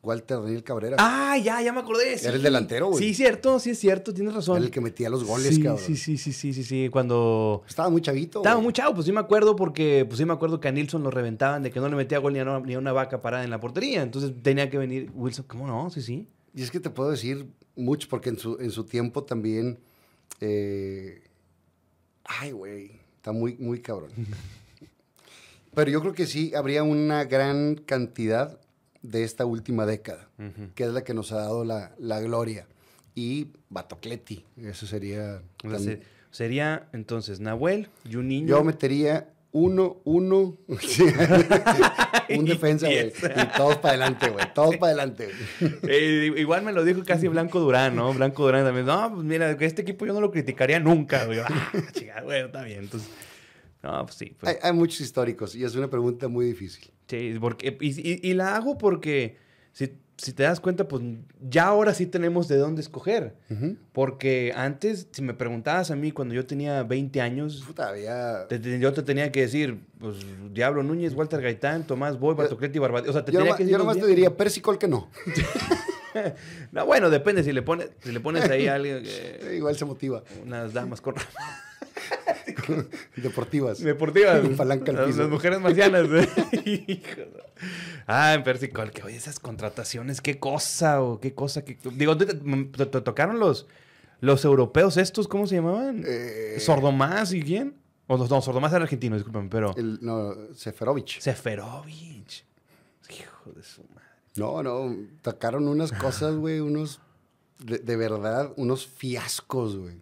Walter Daniel Cabrera. Ah, ya, ya me acordé. Era el delantero, güey. Sí, cierto, sí es cierto, tienes razón. Era el que metía los goles, sí, cabrón. Sí, sí, sí, sí, sí, sí, cuando... Estaba muy chavito. Estaba güey. muy chavo, pues sí me acuerdo porque, pues sí me acuerdo que a Nilsson lo reventaban de que no le metía gol ni a, no- ni a una vaca parada en la portería. Entonces tenía que venir Wilson. ¿Cómo no? Sí, sí. Y es que te puedo decir mucho, porque en su, en su tiempo también. eh, ay, güey. Está muy, muy cabrón. Pero yo creo que sí habría una gran cantidad de esta última década, que es la que nos ha dado la, la gloria. Y Batocleti, eso sería. O sea, también- se- sería entonces Nahuel, Juninho. Yo metería uno, uno, sí, un defensa, güey. Y todos para adelante, güey. Todos para adelante, güey. Eh, igual me lo dijo casi Blanco Durán, ¿no? Blanco Durán también. No, pues mira, que este equipo yo no lo criticaría nunca. güey. Ah, chica, bueno, está bien. Entonces, no, pues sí. pues, Hay, hay muchos históricos y es una pregunta muy difícil. Sí, porque, y, y- y la hago porque, si, si te das cuenta, pues ya ahora sí tenemos de dónde escoger. Porque antes, si me preguntabas a mí cuando yo tenía 20 años, Puta, había... te- te- yo te tenía que decir, pues, Diablo Núñez, Walter Gaitán, Tomás Boy, Bartocletti, Barbati. O sea, te Yo tenía nomás, que decir. yo nomás te diría Persicol que no. No, bueno, depende. Si le pones, si le pones ahí a alguien, que- Igual se motiva. unas damas con Deportivas. deportivas. Palanca al las, piso. las mujeres marcianas. De- ah, en Persicol, que oye, esas contrataciones, qué cosa, o qué cosa. Que, digo, ¿te, te- te- te tocaron los, los europeos estos? ¿Cómo se llamaban? Eh, ¿Sordomás y quién? O no, Sordomás era argentino, discúlpame, pero... el- no, Seferovic. Seferovic. Hijo de su madre. No, no. Tocaron unas cosas, güey, unos... De, de verdad, unos fiascos, güey.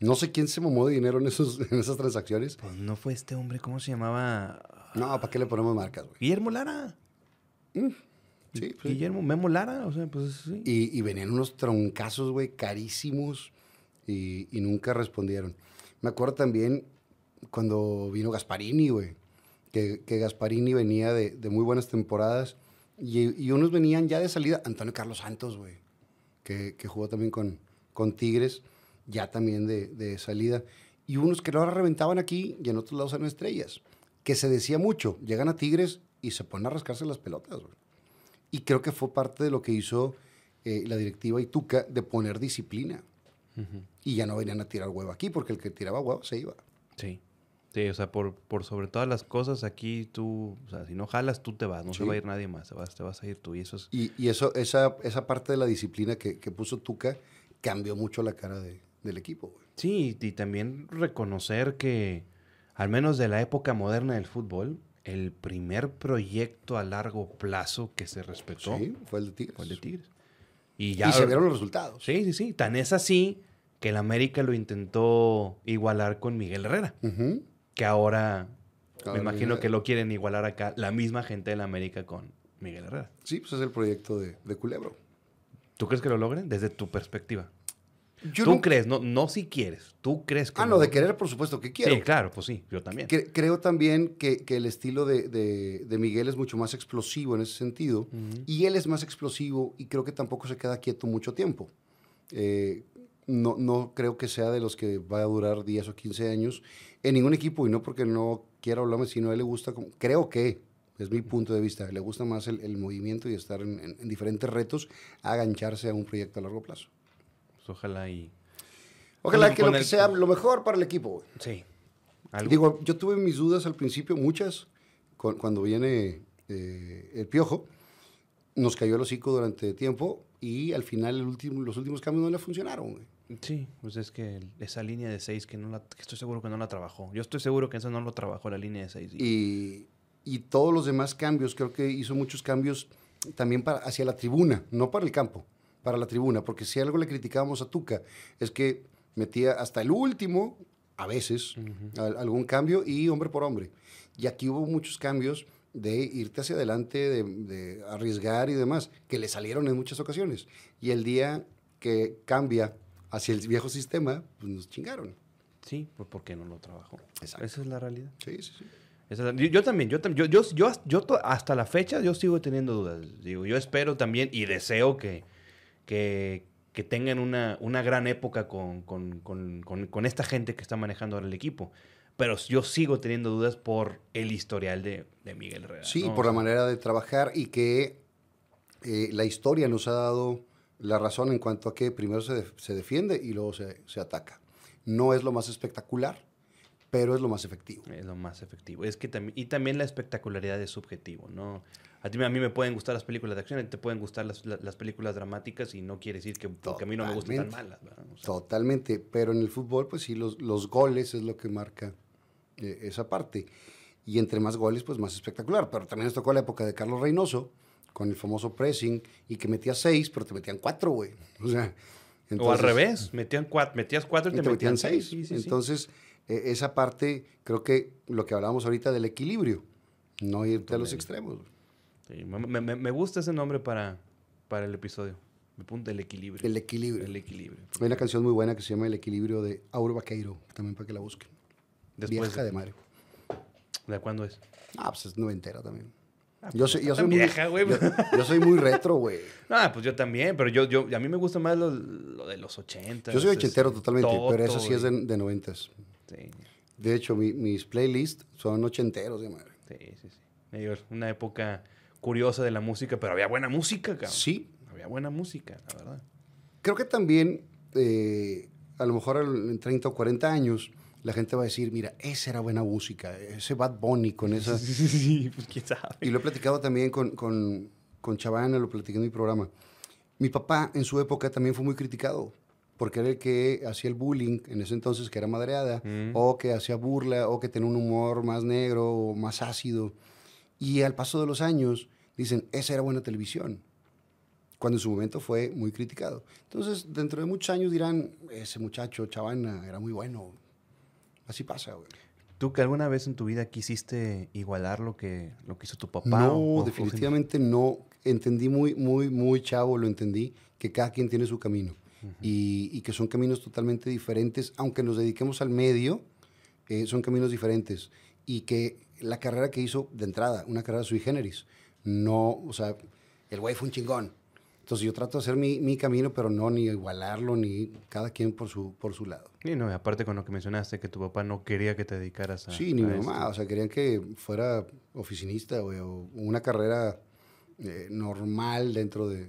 No sé quién se mamó de dinero en, esos, en esas transacciones. Pues no fue este hombre, ¿cómo se llamaba? No, ¿para qué le ponemos marcas, güey? Guillermo Lara. Sí, sí. Guillermo Memo Lara, o sea, pues sí. Y, y venían unos troncazos, güey, carísimos. y, y nunca respondieron. Me acuerdo también cuando vino Gasparini, güey, que, que Gasparini venía de, de muy buenas temporadas y, y unos venían ya de salida. Antonio Carlos Santos, güey, que, que jugó también con, con Tigres, ya también de, de salida. Y unos que ahora reventaban aquí y en otros lados eran estrellas. Que se decía mucho, llegan a Tigres y se ponen a rascarse las pelotas. Y creo que fue parte de lo que hizo eh, la directiva y Tuca de poner disciplina. Y ya no venían a tirar huevo aquí, porque el que tiraba huevo se iba. Sí. Sí, o sea, por, por sobre todas las cosas, aquí tú, o sea, si no jalas, tú te vas, no Sí. se va a ir nadie más, te vas, te vas a ir tú. Y eso es, Y, y eso, esa, esa parte de la disciplina que, que puso Tuca cambió mucho la cara de- del equipo. güey. Sí, y también reconocer que, al menos de la época moderna del fútbol, el primer proyecto a largo plazo que se respetó Sí, fue el de Tigres. fue el de Tigres. Y ya. y se vieron los resultados. Sí, sí, sí. Tan es así que el América lo intentó igualar con Miguel Herrera, que ahora me imagino Miguel- que lo quieren igualar acá la misma gente del América con Miguel Herrera. Sí, pues es el proyecto de, de Culebro. ¿Tú crees que lo logren desde tu perspectiva? Yo ¿Tú crees? No, no si quieres. ¿Tú crees que Ah, no, de querer, por supuesto que quiero. Sí, claro, pues sí, yo también. Cre- creo también que, que el estilo de, de- de Miguel es mucho más explosivo en ese sentido. Y él es más explosivo y creo que tampoco se queda quieto mucho tiempo. Eh, no, no creo que sea de los que va a durar 10 o 15 años en ningún equipo y no porque no quiera hablarme, sino a él le gusta, como- creo que, es mi punto de vista, le gusta más el, el movimiento y estar en, en- en diferentes retos agancharse a un proyecto a largo plazo. Pues ojalá y... Ojalá que lo que sea lo mejor para el equipo. Sí. Algo- Digo, yo tuve mis dudas al principio, muchas, cu- cuando viene eh, el piojo. Nos cayó el hocico durante tiempo y al final el último, los últimos cambios no le funcionaron. güey. Sí, pues es que esa línea de seis que no la... que estoy seguro que no la trabajó. Yo estoy seguro que eso no lo trabajó la línea de seis. Y- Y, y todos los demás cambios, creo que hizo muchos cambios también para, hacia la tribuna, no para el campo, para la tribuna, porque si algo le criticábamos a Tuca es que metía hasta el último, a veces, al- algún cambio y hombre por hombre. Y aquí hubo muchos cambios de irte hacia adelante, de, de arriesgar y demás, que le salieron en muchas ocasiones. Y el día que cambia hacia el viejo sistema, pues nos chingaron. Sí, pues ¿por qué no lo trabajó? Exacto. Esa es la realidad. Sí, sí, sí. Yo, yo también, yo, yo, yo, yo, hasta la fecha yo sigo teniendo dudas. Digo, yo espero también y deseo que, que, que tengan una, una gran época con, con, con, con, esta gente que está manejando ahora el equipo. Pero yo sigo teniendo dudas por el historial de, de Miguel Herrera. Sí, ¿no? por la manera de trabajar y que eh, la historia nos ha dado la razón en cuanto a que primero se, se defiende y luego se, se ataca. No es lo más espectacular, pero es lo más efectivo. Es lo más efectivo. Es que también, y también la espectacularidad es subjetivo, ¿no? A, ti, a mí me pueden gustar las películas de acción, te pueden gustar las, la- las películas dramáticas y no quiere decir que, porque a mí no me gustan tan malas. O sea, Totalmente, pero en el fútbol, pues sí, los, los goles es lo que marca eh, esa parte. Y entre más goles, pues más espectacular. Pero también nos tocó la época de Carlos Reynoso, con el famoso pressing, y que metía seis, pero te metían cuatro, güey. O sea, o al revés, metían cuatro, metías cuatro y te, te metían seis. Sí, sí, sí. Entonces, eh, esa parte, creo que lo que hablábamos ahorita del equilibrio, no irte a los extremos. Sí, me, me- me- gusta ese nombre para, para el episodio. Me el equilibrio. El equilibrio. El equilibrio. Hay una canción muy buena que se llama El equilibrio de Auro Vaqueiro, también para que la busquen. Después Vieja de, de madre. ¿de cuándo es? Ah, pues es noventera también. Ah, Yo pues soy, no yo soy muy, vieja, yo, yo soy muy retro, güey. Ah, pues yo también, pero yo, yo, a mí me gusta más lo, lo de los 80. Yo soy ochentero totalmente, pero eso sí es de... de noventas. Sí, De hecho, mi- mis playlists son ochenteros de madre. sí, sí. sí. Una época curiosa de la música, pero había buena música, cabrón. Sí, Había buena música, la verdad. Creo que también, eh, a lo mejor en 30 o 40 años, la gente va a decir, mira, esa era buena música, ese Bad Bunny con esa... sí, pues quién sabe. Y lo he platicado también con, con, con Chavana, lo platiqué en mi programa. Mi papá en su época también fue muy criticado, porque era el que hacía el bullying en ese entonces, que era madreada, Mm. o que hacía burla, o que tenía un humor más negro o más ácido. Y al paso de los años dicen, esa era buena televisión, cuando en su momento fue muy criticado. Entonces, dentro de muchos años dirán, ese muchacho, Chavana, era muy bueno. Así pasa, güey. ¿Tú que alguna vez en tu vida quisiste igualar lo que, lo que hizo tu papá? No, o- o- definitivamente no. Entendí muy, muy, muy chavo, lo entendí, que cada quien tiene su camino. Y, y que son caminos totalmente diferentes, aunque nos dediquemos al medio, eh, son caminos diferentes. Y que la carrera que hizo de entrada, una carrera sui generis, no, o sea, el güey fue un chingón. Entonces yo trato de hacer mi, mi camino, pero no ni igualarlo, ni cada quien por su, por su lado. Y no, y aparte con lo que mencionaste, que tu papá no quería que te dedicaras a... Sí, ni a mi esto. mamá, o sea, querían que fuera oficinista, güey, o una carrera eh, normal dentro de,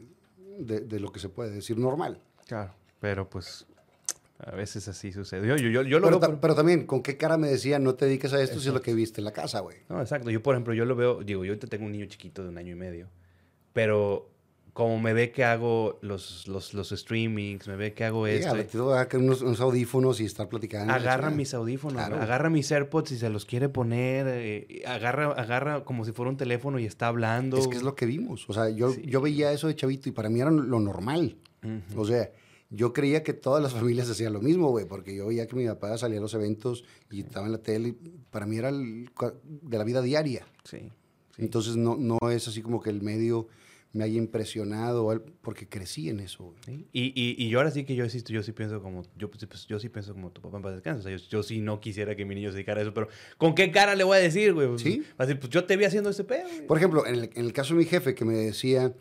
de, de lo que se puede decir normal. Claro, pero pues a veces así sucede. Yo, yo, yo, lo Pero, veo... ta- pero también, ¿con qué cara me decían no te dediques a esto si es lo que viste en la casa, güey? No, exacto. Yo, por ejemplo, yo lo veo, digo, yo tengo un niño chiquito de un año y medio, pero como me ve que hago los, los, los streamings, me ve que hago Sí, esto, a caer unos, unos audífonos y estar platicando. la agarra mis audífonos, Claro. agarra mis AirPods y se los quiere poner, eh, agarra, agarra como si fuera un teléfono y está hablando. Es que es lo que vimos. O sea, yo, Sí. yo veía eso de chavito y para mí era lo normal. O sea, yo creía que todas las familias hacían lo mismo, güey, porque yo veía que mi papá salía a los eventos y estaba en la tele. para mí era el de la vida diaria. Sí. sí. Entonces no, no es así como que el medio me haya impresionado, porque crecí en eso. güey. Sí. Y, y, y yo ahora sí que yo sí, yo sí pienso como, yo, pues, pues, yo sí pienso como tu papá en paz descanse. O sea, yo, yo sí no quisiera que mi niño se dedicara a eso, pero ¿con qué cara le voy a decir, güey? Pues, Sí. Va a decir, pues yo te vi haciendo ese pedo, güey. Por ejemplo, en el, en el caso de mi jefe que me decía,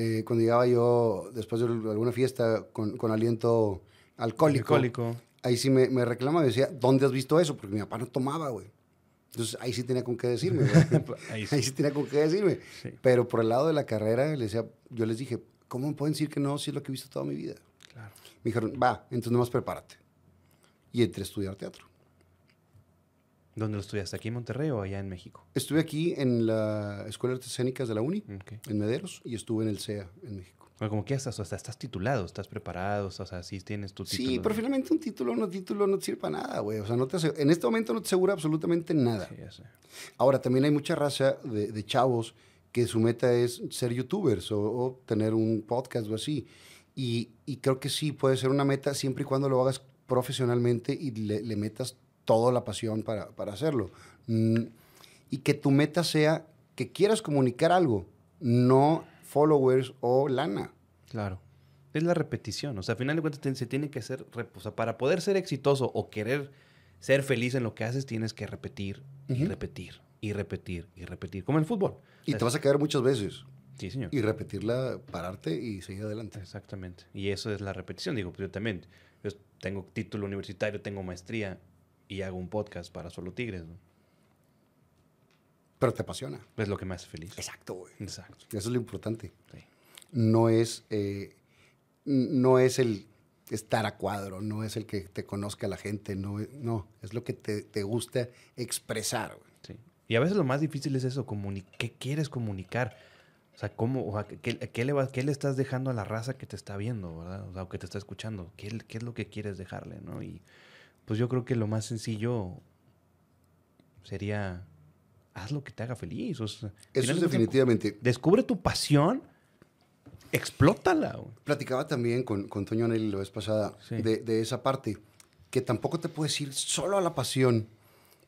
eh, cuando llegaba yo después de alguna fiesta con, con aliento alcohólico, Alcohólico. ahí sí me, me reclamaba, me decía, ¿dónde has visto eso? Porque mi papá no tomaba, güey. Entonces ahí sí tenía con qué decirme, güey. Ahí sí. ahí sí tenía con qué decirme. Sí. Pero por el lado de la carrera, le decía, yo les dije, ¿cómo me pueden decir que no si es lo que he visto toda mi vida? Claro. Me dijeron, va, entonces nomás prepárate. Y entré a estudiar teatro. ¿Dónde lo estudiaste? ¿Aquí en Monterrey o allá en México? Estuve aquí en la Escuela de Artes Escénicas de la UNI, en Mederos, y estuve en el CEA, en México. Bueno, como que estás, o sea, estás titulado, estás preparado, o sea, sí tienes tu título. Sí, pero finalmente un título, no título, no te sirve para nada, güey. O sea, no te ase- en este momento no te asegura absolutamente nada. Sí, ya sé. Ahora, también hay mucha raza de, de chavos que su meta es ser youtubers o, o tener un podcast o así. Y, y creo que sí puede ser una meta siempre y cuando lo hagas profesionalmente y le, le metas toda la pasión para, para hacerlo. Mm, y que tu meta sea que quieras comunicar algo, no followers o lana. Claro. Es la repetición. O sea, al final de cuentas se tiene que hacer. O sea, para poder ser exitoso o querer ser feliz en lo que haces, tienes que repetir y repetir y repetir y repetir. Como en el fútbol. Y te vas a caer muchas veces. Sí, señor. Y repetirla, pararte y seguir adelante. Exactamente. Y eso es la repetición. Digo, pues yo también. Yo tengo título universitario, tengo maestría y hago un podcast para solo tigres. ¿no? Pero te apasiona. Es lo que me hace feliz. Exacto, güey. Exacto. Eso es lo importante. Sí. No es, eh, no es el estar a cuadro, no es el que te conozca la gente, no, es- no, es lo que te, te gusta expresar. güey. Sí. Y a veces lo más difícil es eso, ¿qué quieres comunicar? O sea, ¿cómo, o sea, ¿qué, qué le va- qué le estás dejando a la raza que te está viendo, verdad? O sea, o que te está escuchando. ¿Qué, qué es lo que quieres dejarle, no? Y pues yo creo que lo más sencillo sería, haz lo que te haga feliz. O sea, Eso es definitivamente. Descubre tu pasión, explótala. Platicaba también con, con Toño Nelly la vez pasada Sí. de, de esa parte, que tampoco te puedes ir solo a la pasión,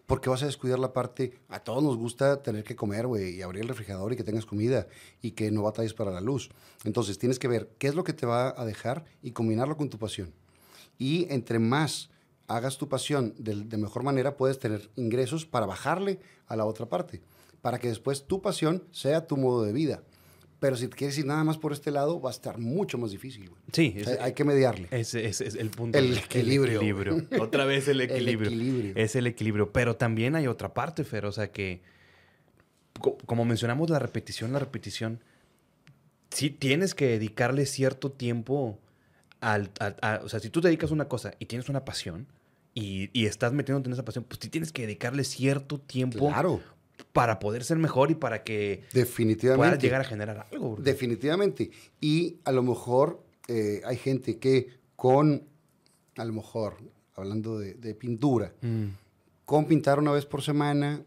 porque vas a descuidar la parte, a todos nos gusta tener que comer, güey, y abrir el refrigerador y que tengas comida y que no batalles para la luz. Entonces tienes que ver qué es lo que te va a dejar y combinarlo con tu pasión. Y entre más hagas tu pasión de, de mejor manera, puedes tener ingresos para bajarle a la otra parte, para que después tu pasión sea tu modo de vida. Pero si te quieres ir nada más por este lado, va a estar mucho más difícil. güey. Sí, O sea, ese- hay que mediarle. Ese es el punto. El equilibrio. equilibrio. Otra vez el El equilibrio. Es el equilibrio. Pero también hay otra parte, Fer. O sea que, co- como mencionamos, la repetición, la repetición, sí tienes que dedicarle cierto tiempo al... a- a- o sea, si tú te dedicas a una cosa y tienes una pasión y, y estás metiéndote en esa pasión, pues sí tienes que dedicarle cierto tiempo Claro, para poder ser mejor y para que definitivamente. puedas llegar a generar algo. bro. Definitivamente. Y a lo mejor eh, hay gente que con, a lo mejor, hablando de, de pintura, Mm, con pintar una vez por semana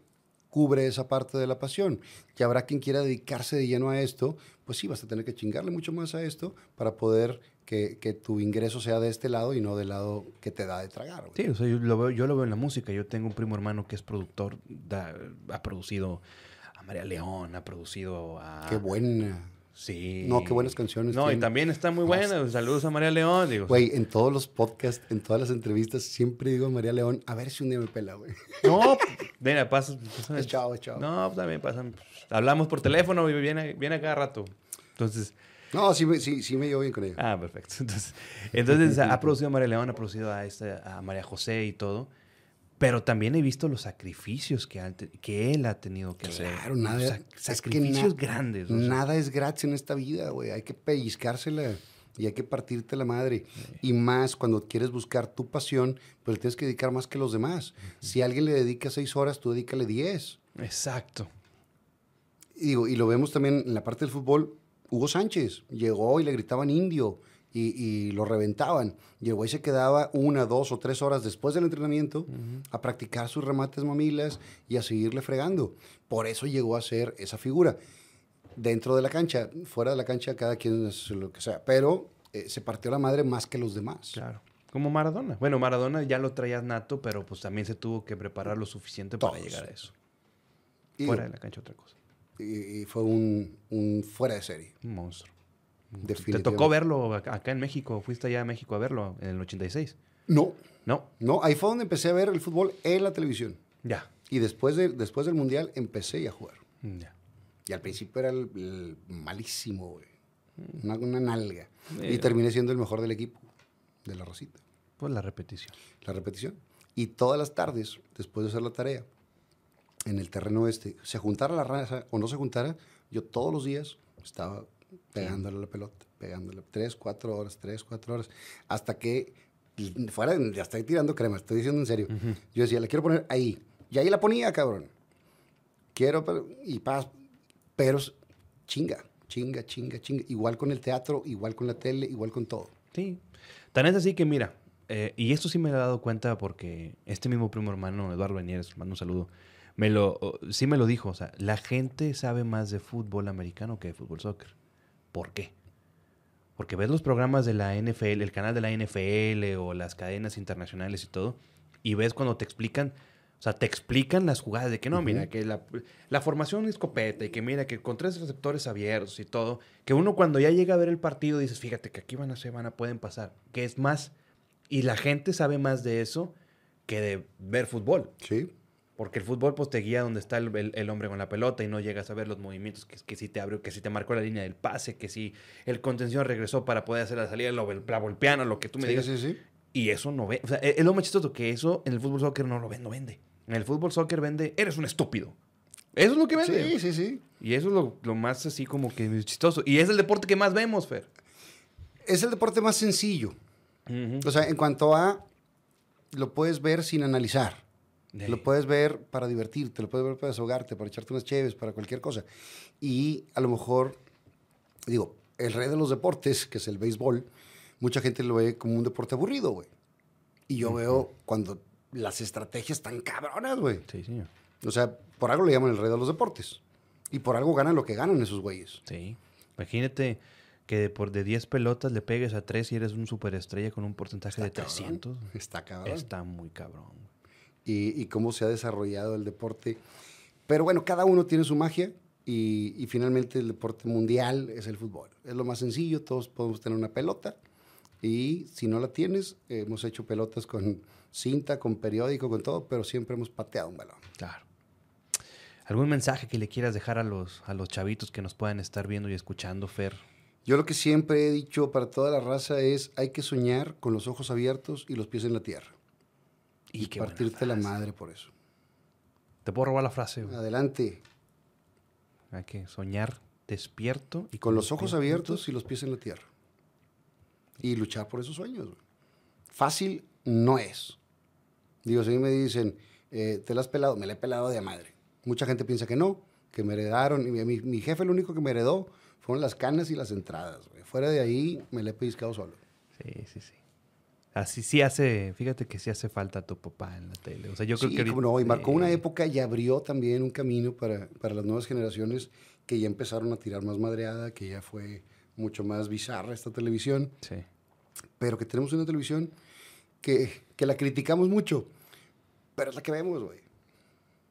cubre esa parte de la pasión. Y habrá quien quiera dedicarse de lleno a esto, pues sí, vas a tener que chingarle mucho más a esto para poder que, que tu ingreso sea de este lado y no del lado que te da de tragar. güey. Sí, o sea, yo lo, veo, yo lo veo en la música. Yo tengo un primo hermano que es productor, da- ha producido a María León, ha producido a... Qué buena. Sí. No, qué buenas canciones. No, y también está muy buena. Saludos a María León. Digo, Güey, en todos los podcasts, en todas las entrevistas, siempre digo a María León, a ver si un día me pela, güey. No, mira, pasa. pasa- chao, chao. No, pues también pasan. Hablamos por teléfono y viene, viene a cada rato. Entonces, No, sí, me- sí, sí me llevo bien con ella. ah, perfecto. Entonces, entonces ha producido a María León, ha producido a, esta, a María José y todo. Pero también he visto los sacrificios que, que él ha tenido que hacer. Claro, nada. Sac- es que sacrificios na- grandes. o sea. Nada es gratis en esta vida, güey. Hay que pellizcársela y hay que partirte la madre. Y más cuando quieres buscar tu pasión, pues le tienes que dedicar más que los demás. Si alguien le dedica seis horas, tú dedícale diez. Exacto. Y, digo, y lo vemos también en la parte del fútbol. Hugo Sánchez llegó y le gritaban indio y, y lo reventaban. Llegó y se quedaba una, dos o tres horas después del entrenamiento a practicar sus remates mamilas y a seguirle fregando. Por eso llegó a ser esa figura. Dentro de la cancha, fuera de la cancha, cada quien es lo que sea. Pero eh, se partió la madre más que los demás. Claro. Como Maradona. Bueno, Maradona ya lo traías nato, pero pues también se tuvo que preparar lo suficiente para llegar a eso. Y, Fuera de la cancha otra cosa. Y- y fue un, un fuera de serie. Un monstruo. ¿Te tocó verlo acá acá en México? ¿Fuiste allá a México a verlo en el 86? No, No. no. Ahí fue donde empecé a ver el fútbol en la televisión. Ya. Y después, de, después del Mundial empecé ya a jugar. Ya. Y al principio era el, el malísimo, güey. Una, una nalga. Eh. Y terminé siendo el mejor del equipo, de la Rosita. Pues la repetición. La repetición. Y todas las tardes, después de hacer la tarea, en el terreno este, se juntara la raza o no se juntara, yo todos los días estaba pegándole a la pelota, pegándole tres, cuatro horas, tres, cuatro horas, hasta que y fuera, ya estoy tirando crema, estoy diciendo en serio. Yo decía, la quiero poner ahí. Y ahí la ponía, cabrón. Quiero, pero, y paz, pero chinga, chinga, chinga, chinga. Igual con el teatro, igual con la tele, igual con todo. Sí. Tan es así que, mira, eh, y esto sí me lo he dado cuenta porque este mismo primo hermano, Eduardo Benieres, mando un saludo, me lo, sí me lo dijo. O sea, la gente sabe más de fútbol americano que de fútbol soccer. ¿Por qué? Porque ves los programas de la NFL, el canal de la NFL o las cadenas internacionales y todo, y ves cuando te explican, o sea, te explican las jugadas de que no, mira, que la, la formación de escopeta y que mira, que con tres receptores abiertos y todo, que uno cuando ya llega a ver el partido dices, fíjate que aquí van a ser, van a, pueden pasar, que es más, y la gente sabe más de eso que de ver fútbol. Sí. Porque el fútbol pues te guía donde está el, el- el hombre con la pelota y no llegas a ver los movimientos, que, que si te abrió, que si te marcó la línea del pase, que si el contención regresó para poder hacer la salida, lo, la golpeana, lo que tú me Sí, digas. sí, sí. Y eso no ve. O sea, es lo más chistoso que eso en el fútbol soccer no lo vende, no vende. En el fútbol soccer vende, eres un estúpido. Eso es lo que vende. Sí, sí, sí. Y eso es lo, lo más así como que chistoso. Y es el deporte que más vemos, Fer. Es el deporte más sencillo. O sea, en cuanto a, lo puedes ver sin analizar. Lo puedes ver para divertirte, lo puedes ver para desahogarte, para echarte unas cheves, para cualquier cosa. Y a lo mejor, digo, el rey de los deportes, que es el béisbol, mucha gente lo ve como un deporte aburrido, güey. Y yo veo cuando las estrategias están cabronas, güey. Sí, señor. O sea, por algo le llaman el rey de los deportes. Y por algo ganan lo que ganan esos güeyes. Sí. Imagínate que por de 10 pelotas le pegues a 3 y eres un superestrella con un porcentaje de cabrón. 300. Está cabrón. Está muy cabrón. güey. Y, y cómo se ha desarrollado el deporte. Pero bueno, cada uno tiene su magia y, y finalmente el deporte mundial es el fútbol. Es lo más sencillo, todos podemos tener una pelota y si no la tienes, hemos hecho pelotas con cinta, con periódico, con todo, pero siempre hemos pateado un balón. Claro. ¿Algún mensaje que le quieras dejar a los, a los chavitos que nos puedan estar viendo y escuchando, Fer? Yo lo que siempre he dicho para toda la raza es hay que soñar con los ojos abiertos y los pies en la tierra. Y, qué partirte la madre por eso. Te puedo robar la frase. güey? Adelante, Hay que soñar despierto y con los ojos abiertos y los pies en la tierra. Y luchar por esos sueños. güey. Fácil no es. Digo, si a mí me dicen, eh, ¿te la has pelado? Me la he pelado de madre. Mucha gente piensa que no, que me heredaron. Y mi, mi- mi jefe lo único que me heredó fueron las canas y las entradas. güey. Fuera de ahí, me la he pellizcado solo. Sí, sí, sí. Así sí hace, fíjate que sí hace falta tu papá en la tele. O sea, yo creo sí, que cómo no, y marcó una época y abrió también un camino para, para las nuevas generaciones que ya empezaron a tirar más madreada, que ya fue mucho más bizarra esta televisión. Sí. pero que tenemos una televisión que, que la criticamos mucho, pero es la que vemos, güey.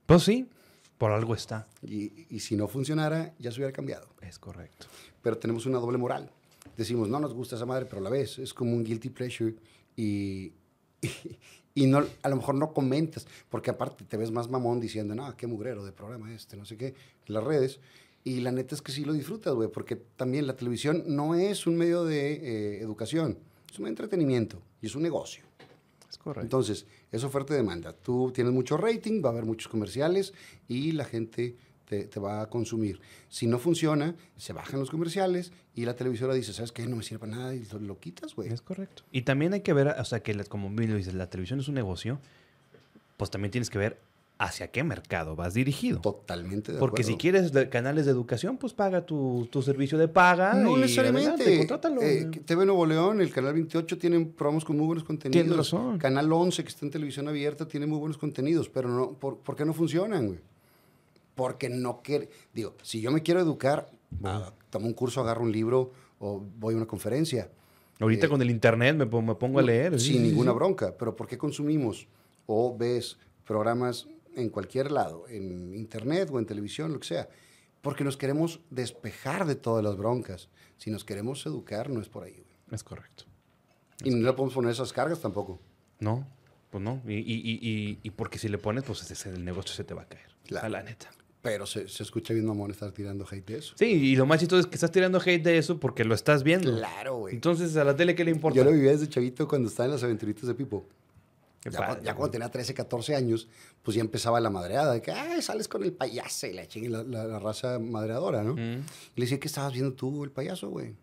Pues sí, Por algo está. Y, y si no funcionara, ya se hubiera cambiado. Es correcto. Pero tenemos una doble moral. Decimos, no nos gusta esa madre, pero a la vez es como un guilty pleasure y, y, y no, a lo mejor no comentas, porque aparte te ves más mamón diciendo, no, qué mugrero de programa este, no sé qué, las redes. Y la neta es que sí lo disfrutas, güey, porque también la televisión no es un medio de eh, educación, es un entretenimiento y es un negocio. Es correcto. Entonces, es oferta y demanda. Tú tienes mucho rating, va a haber muchos comerciales y la gente te, te va a consumir. Si no funciona, se bajan los comerciales y la televisora dice, ¿sabes qué? No me sirve para nada y lo, lo quitas, güey. Es correcto. Y también hay que ver, o sea, que la- como bien lo dices, la televisión es un negocio, pues también tienes que ver hacia qué mercado vas dirigido. Totalmente de Porque si quieres canales de educación, pues paga tu, tu servicio de paga. No y necesariamente. adelante, contrátalo. Eh, TV Nuevo León, el Canal 28 tienen programas con muy buenos contenidos. Tienes razón. Canal 11, que está en televisión abierta, tiene muy buenos contenidos, pero no, ¿por, por qué no funcionan, güey? Porque no quiere... Digo, si yo me quiero educar, ah, tomo un curso, agarro un libro o voy a una conferencia. Ahorita eh, con el internet me, pon- me pongo a leer. Sin sí, ninguna sí. bronca. Pero ¿por qué consumimos o ves programas en cualquier lado, en internet o en televisión, lo que sea? Porque nos queremos despejar de todas las broncas. Si nos queremos educar, no es por ahí. güey. Es correcto. Y no le podemos poner esas cargas tampoco. No, pues no. Y, y, y, porque si le pones, pues ese- el negocio se te va a caer. Claro. A la neta. Pero se, se escucha bien mamón estar tirando hate de eso. Sí, y lo más chistoso es que estás tirando hate de eso porque lo estás viendo. Claro, güey. Entonces, ¿a la tele qué le importa? Yo lo vivía desde chavito cuando estaba en las aventuritas de Pipo. Ya, padre, cuando tenía 13, 14 años, pues ya empezaba la madreada de que, ay, sales con el payaso y la chingue la, la- la raza madreadora, ¿no? Mm. Y le decía, ¿qué estabas viendo tú, el payaso, güey?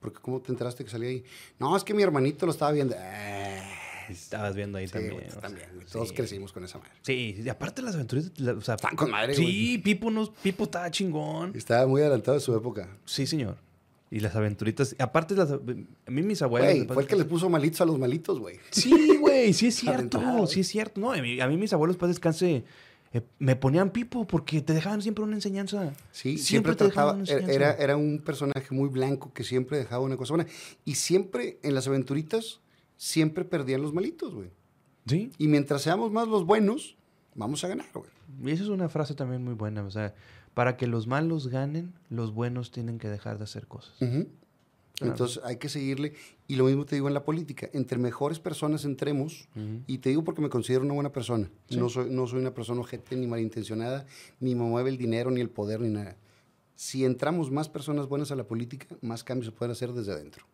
Porque ¿cómo te enteraste que salía ahí? No, es que mi hermanito lo estaba viendo. Ah, Estabas viendo ahí sí, también. güey, también, güey. Todos sí. crecimos con esa madre. Sí, y aparte las aventuras, la- o sea, Están con madre, Sí, Pipo, no, Pipo estaba chingón. Estaba muy adelantado de su época. Sí, señor. Y las aventuritas, aparte las, a mí mis abuelos... Güey, fue el que les puso malitos a los malitos, güey. Sí, güey, sí es cierto, sí es cierto. No, a mí, a mí mis abuelos, para descanse, eh, me ponían Pipo porque te dejaban siempre una enseñanza. Sí, siempre, te dejaban trataba, era, era un personaje muy blanco que siempre dejaba una cosa buena. Y siempre, en las aventuritas, siempre perdían los malitos, güey. Sí, Y mientras seamos más los buenos, vamos a ganar, güey. y esa es una frase también muy buena. O sea, para que los malos ganen, los buenos tienen que dejar de hacer cosas. Claro. Entonces hay que seguirle. Y lo mismo te digo en la política. Entre mejores personas entremos, y te digo porque me considero una buena persona. Sí. No, soy, no soy una persona ojete ni malintencionada, ni me mueve el dinero, ni el poder, ni nada. Si entramos más personas buenas a la política, más cambios se pueden hacer desde adentro.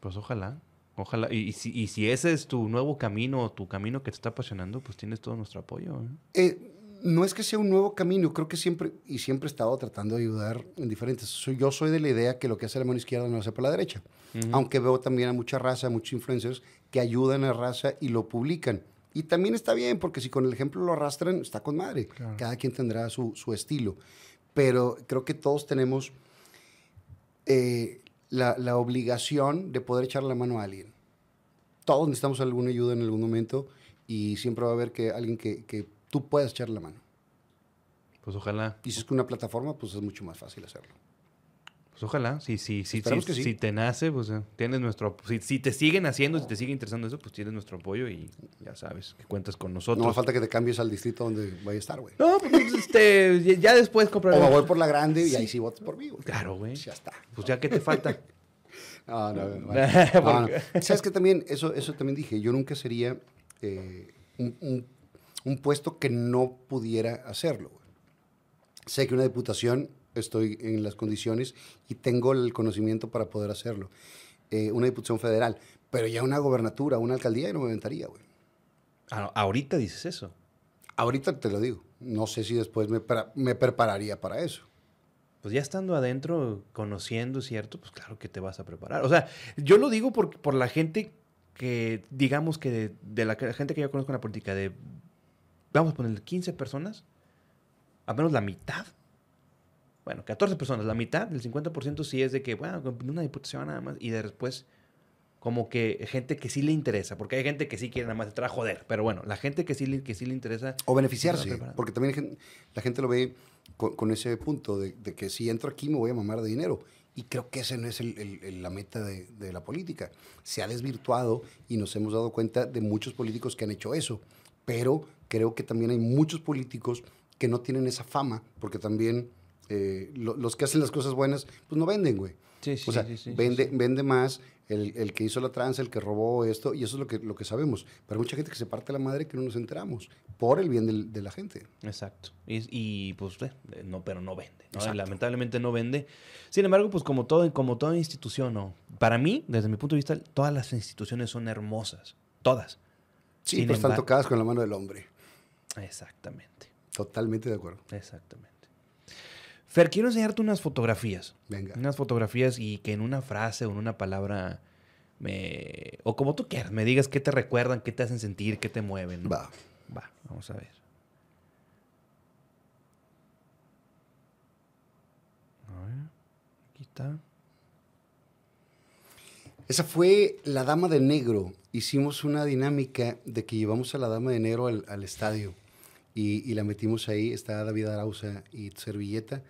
Pues ojalá, ojalá. Y, y si, y si ese es tu nuevo camino, tu camino que te está apasionando, pues tienes todo nuestro apoyo. ¿eh? Eh, no es que sea un nuevo camino, creo que siempre, y siempre he estado tratando de ayudar en diferentes. Soy, yo soy de la idea que lo que hace la mano izquierda no lo hace por la derecha. Aunque veo también a mucha raza, muchos influencers que ayudan a raza y lo publican. Y también está bien, porque si con el ejemplo lo arrastran, está con madre. Claro. Cada quien tendrá su, su estilo. Pero creo que todos tenemos eh, la, la obligación de poder echar la mano a alguien. Todos necesitamos alguna ayuda en algún momento y siempre va a haber que alguien que, que tú puedas echar la mano. Pues ojalá, Y si es que una plataforma, pues es mucho más fácil hacerlo. Pues ojalá. Si, si, si, si, que sí. si te nace, pues eh, tienes nuestro si, si te siguen haciendo, si te sigue interesando eso, pues tienes nuestro apoyo y ya sabes que cuentas con nosotros. No me falta que te cambies al distrito donde vaya a estar, güey. No, pues este, ya- después O compraré. me voy por la grande y ahí sí votas por mí, güey. Claro, güey. Ya está. Pues ya que te falta. No, no, no, ¿Por no, qué? ¿Sabes que también? Eso, eso también dije. Yo nunca sería eh, un, un- un puesto que no pudiera hacerlo. güey. Sé que una diputación estoy en las condiciones y tengo el conocimiento para poder hacerlo. Eh, una diputación federal. Pero ya una gobernatura, una alcaldía, yo no me aventaría, güey. Ah, ahorita dices eso. Ahorita te lo digo. No sé si después me, me prepararía para eso. Pues ya estando adentro, conociendo, ¿cierto? Pues claro que te vas a preparar. O sea, yo lo digo por, por la gente que, digamos que de, de la gente que yo conozco en la política, de, vamos a poner 15 personas, a menos la mitad, bueno, 14 personas, la mitad, el 50% sí es de que, bueno, una diputación nada más, y de después como que gente que sí le interesa, porque hay gente que sí quiere nada más entrar a joder, pero bueno, la gente que sí le, que sí le interesa, O beneficiarse, porque también la gente lo ve con, con ese punto de, de que si entro aquí me voy a mamar de dinero. Y creo que esa no es el- el- el- la meta de, de la política. Se ha desvirtuado y nos hemos dado cuenta de muchos políticos que han hecho eso. Pero creo que también hay muchos políticos que no tienen esa fama, porque también eh, lo- los que hacen las cosas buenas, pues no venden, güey. Sí, sí, o sea, sí, sí, vende, sí. vende más el, el que hizo la tranza, el que robó esto, y eso es lo que, lo que sabemos. Pero hay mucha gente que se parte la madre que no nos enteramos, por el bien del- de la gente. Exacto. Y, y, pues, eh, no, pero no vende. ¿no? Lamentablemente no vende. Sin embargo, pues como todo, como toda institución, ¿no? Para mí, desde mi punto de vista, todas las instituciones son hermosas. Todas. Sí, Sin pero están tocadas con la mano del hombre. Exactamente. Totalmente de acuerdo. Exactamente. Fer, quiero enseñarte unas fotografías. Venga. Unas fotografías y que en una frase o en una palabra me... O como tú quieras, me digas qué te recuerdan, qué te hacen sentir, qué te mueven. ¿no? Va. Va, vamos a ver. A ver, aquí está. Esa fue la Dama de Negro. Hicimos una dinámica de que llevamos a la Dama de Negro al, al estadio y, y la metimos ahí. Está David Arauza y Servilleta.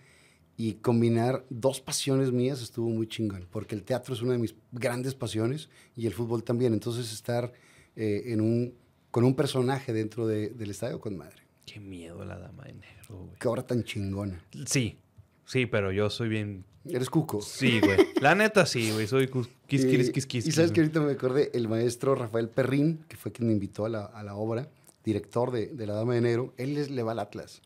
Y combinar dos pasiones mías estuvo muy chingón, porque el teatro es una de mis grandes pasiones y el fútbol también. Entonces estar eh, en un, con un personaje dentro de- del estadio con madre. Qué miedo la dama de negro, güey. Qué obra tan chingona. Sí, sí, pero yo soy bien... Eres cuco. Sí, güey. La neta sí, güey. Soy quis, quis, Y- quis, quis, Y sabes que ahorita me acordé, el maestro Rafael Perrín, que fue quien me invitó a la, a la obra, director de, de La Dama de Negro, él les, le va al Atlas.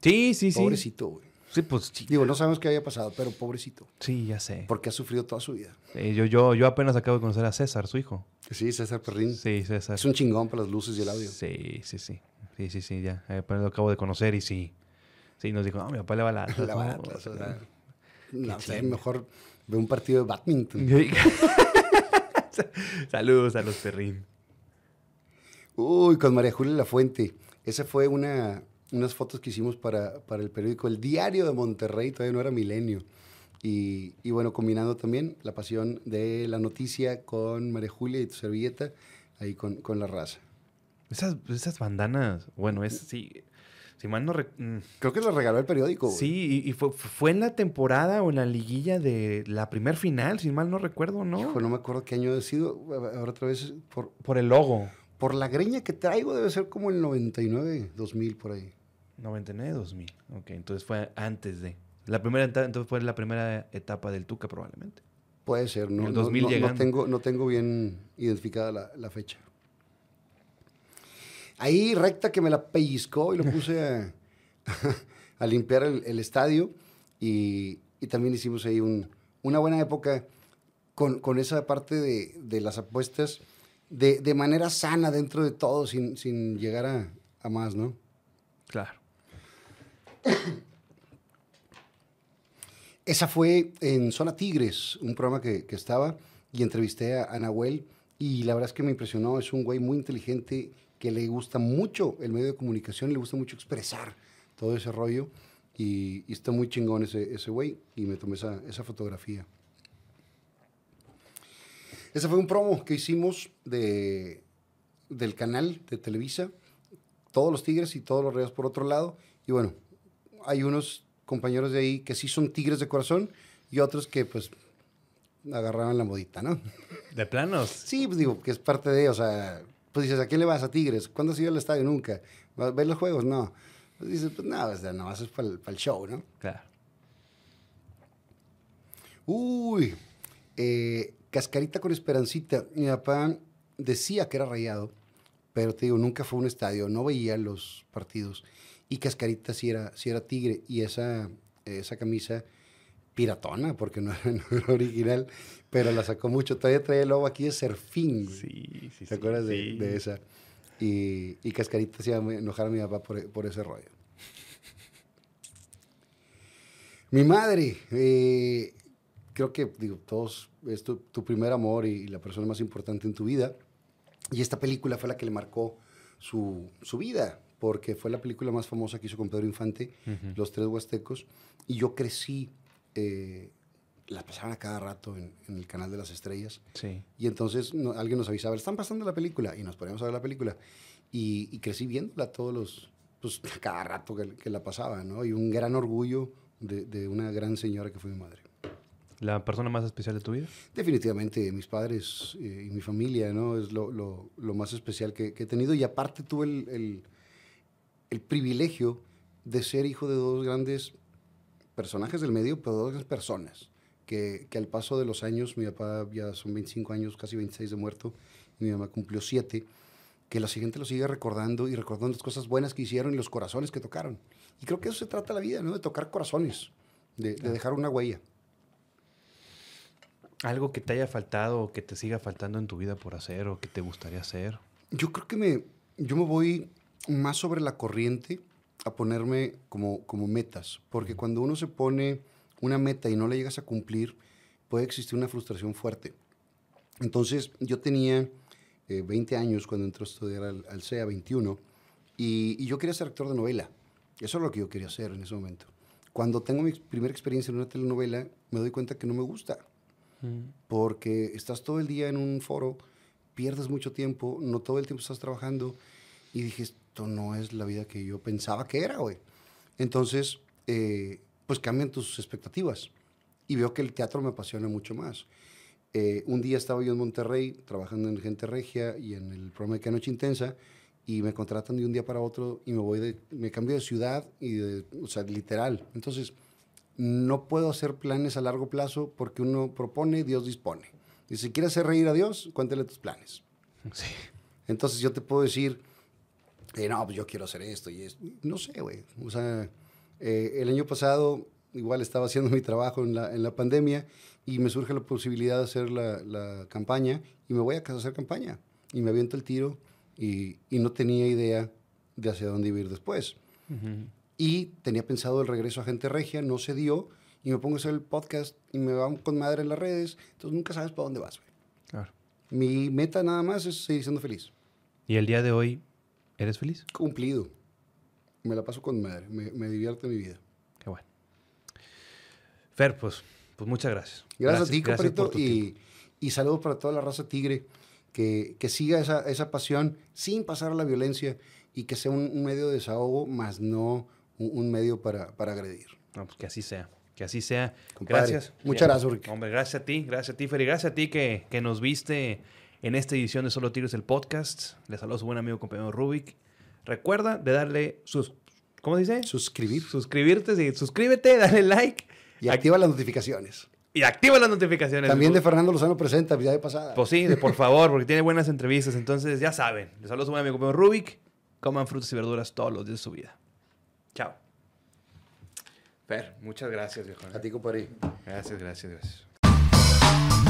Sí, sí, sí. Pobrecito, güey. Sí, pues sí. Digo, no sabemos qué haya pasado, pero pobrecito. Sí, ya sé. Porque ha sufrido toda su vida. Eh, yo, yo, yo apenas acabo de conocer a César, su hijo. Sí, César Perrín. Sí, César. Es un chingón para las luces y el audio. Sí, sí, sí. Sí, sí, sí, ya. Eh, Apenas lo acabo de conocer y sí. Sí, nos dijo, no, mi papá le va a la Atlas, La ¿no? Sé, mejor ve un partido de badminton. Saludos a los perrín. Uy, con María Julia La Fuente. Esa fue una, unas fotos que hicimos para, para el periódico El Diario de Monterrey, todavía no era milenio. Y, y bueno, combinando también la pasión de la noticia con María Julia y tu servilleta, ahí con, con la raza. Esas, esas bandanas, bueno, es sí. Si mal no rec- mm, Creo que la regaló el periódico. güey. Sí, y, y fue, fue en la temporada o en la liguilla de la primer final, si mal no recuerdo, ¿no? Hijo, no me acuerdo qué año ha sido. Ahora otra vez, por, Por el logo. por la greña que traigo, debe ser como el 99, 2000 por ahí. 99, 2000. Ok, entonces fue antes de. La primera etapa, entonces fue la primera etapa del Tuca probablemente. Puede ser, no, El no- 2000 no- no tengo, no tengo bien identificada la, la fecha. Ahí recta que me la pellizcó y lo puse a, a limpiar el, el estadio y, y también hicimos ahí un- una buena época con, con esa parte de, de las apuestas de, de manera sana dentro de todo, sin, sin llegar a, a más, ¿no? Claro. Esa fue en Zona Tigres, un programa que, estaba y entrevisté a, a Nahuel y la verdad es que me impresionó, es un güey muy inteligente que le gusta mucho el medio de comunicación, le gusta mucho expresar todo ese rollo y, está muy chingón ese, ese güey y me tomé esa, esa fotografía. Ese fue un promo que hicimos de, del canal de Televisa, todos los Tigres y todos los Reyes por otro lado y bueno, hay unos compañeros de ahí que sí son tigres de corazón y otros que pues agarraban la modita, ¿no? ¿De planos? Sí, pues digo, que es parte de, o sea, pues dices, ¿a quién le vas a Tigres? ¿Cuándo has ido al estadio? Nunca. ¿Ves los juegos? No. Pues dices, pues no, o sea, nada más es para el, show, ¿no? Claro. Uy, eh, cascarita con esperancita. Mi papá decía que era rayado, pero te digo, nunca fue a un estadio, no veía los partidos. Y cascarita sí era, sí era tigre. Y esa, esa camisa piratona, porque no era, no era original, pero la sacó mucho. Todavía trae el logo aquí de Serfín. Sí, sí, ¿Te acuerdas de, de esa? Y, y Cascarita se iba a enojar a mi papá por, por ese rollo. Mi madre, eh, creo que, digo, todos, es tu, tu primer amor y, la persona más importante en tu vida. Y esta película fue la que le marcó su, su vida, porque fue la película más famosa que hizo con Pedro Infante, Los Tres Huastecos. Y yo crecí, eh, la pasaban a cada rato en, en el canal de las estrellas. Sí. Y entonces no- alguien nos avisaba, están pasando la película, y nos poníamos a ver la película. Y, y crecí viéndola todos los, pues cada rato que, que la pasaba, ¿no? Y un gran orgullo de, de una gran señora que fue mi madre. ¿La persona más especial de tu vida? Definitivamente mis padres eh, y mi familia, ¿no? Es lo, lo- lo más especial que, que he tenido. Y aparte tuve el, el- el privilegio de ser hijo de dos grandes personajes del medio, pero dos grandes personas. Que, que al paso de los años, mi papá ya son 25 años, casi 26 de muerto, y mi mamá cumplió 7, que la siguiente lo sigue recordando y recordando las cosas buenas que hicieron y los corazones que tocaron. Y creo que eso se trata la vida, ¿no? De tocar corazones, de, de dejar una huella. Algo que te haya faltado o que te siga faltando en tu vida por hacer o que te gustaría hacer. Yo creo que me, yo me voy más sobre la corriente a ponerme como, como metas, porque cuando uno se pone una meta y no la llegas a cumplir, puede existir una frustración fuerte. Entonces, yo tenía 20 eh, años cuando entré a estudiar al, al CEA, 21, y, y, yo quería ser actor de novela. Eso es lo que yo quería hacer en ese momento. Cuando tengo mi primera experiencia en una telenovela, me doy cuenta que no me gusta, mm. porque estás todo el día en un foro, pierdes mucho tiempo, no todo el tiempo estás trabajando, y dije, esto no es la vida que yo pensaba que era, güey. Entonces, eh, pues cambian tus expectativas. Y veo que el teatro me apasiona mucho más. Eh, un día estaba yo en Monterrey trabajando en Gente Regia y en el programa de Que Noche Intensa y me contratan de un día para otro y me voy de, me cambio de ciudad y de, o sea, literal. Entonces, no puedo hacer planes a largo plazo porque uno propone, Dios dispone. Y si quieres hacer reír a Dios, cuéntale tus planes. Sí. Entonces yo te puedo decir, eh, no, pues yo quiero hacer esto y esto. No sé, güey. O sea, eh, el año pasado igual estaba haciendo mi trabajo en la, en la pandemia y me surge la posibilidad de hacer la, la, campaña y me voy a casa a hacer campaña. Y me aviento el tiro y, y no tenía idea de hacia dónde iba a ir después. Y tenía pensado el regreso a Gente Regia, no se dio y me pongo a hacer el podcast y me van con madre en las redes, entonces nunca sabes para dónde vas. Güey. Claro. Mi meta nada más es seguir siendo feliz. ¿Y el día de hoy eres feliz? Cumplido. Me la paso con madre, me, me divierte mi vida. Qué bueno. Fer, pues, pues muchas gracias. Gracias, a ti, compadrito, y, y saludos para toda la raza tigre, que, que siga esa, esa, pasión sin pasar a la violencia y que sea un, un medio de desahogo, más no un, un, medio para, para agredir. No, pues que así sea. Que así sea. Compadre, gracias. Muchas gracias, Rick. Hombre, gracias a ti, gracias a ti, Fer, y gracias a ti que, que nos viste en esta edición de Solo Tigres, el podcast. Les saludo a su buen amigo compañero Rubik. Recuerda de darle sus... ¿Cómo dice? Suscribir. Suscribirte, sí. Suscríbete, dale like. Y activa las notificaciones. Y activa las notificaciones. También de Fernando Lozano presenta, ya de pasada. Pues sí, de por favor, porque tiene buenas entrevistas. Entonces, ya saben. Les saludo a su buen amigo compañero Rubik. Coman frutas y verduras todos los días de su vida. Chao. Fer, muchas gracias, viejo. A ti, compadre. Gracias, gracias, gracias.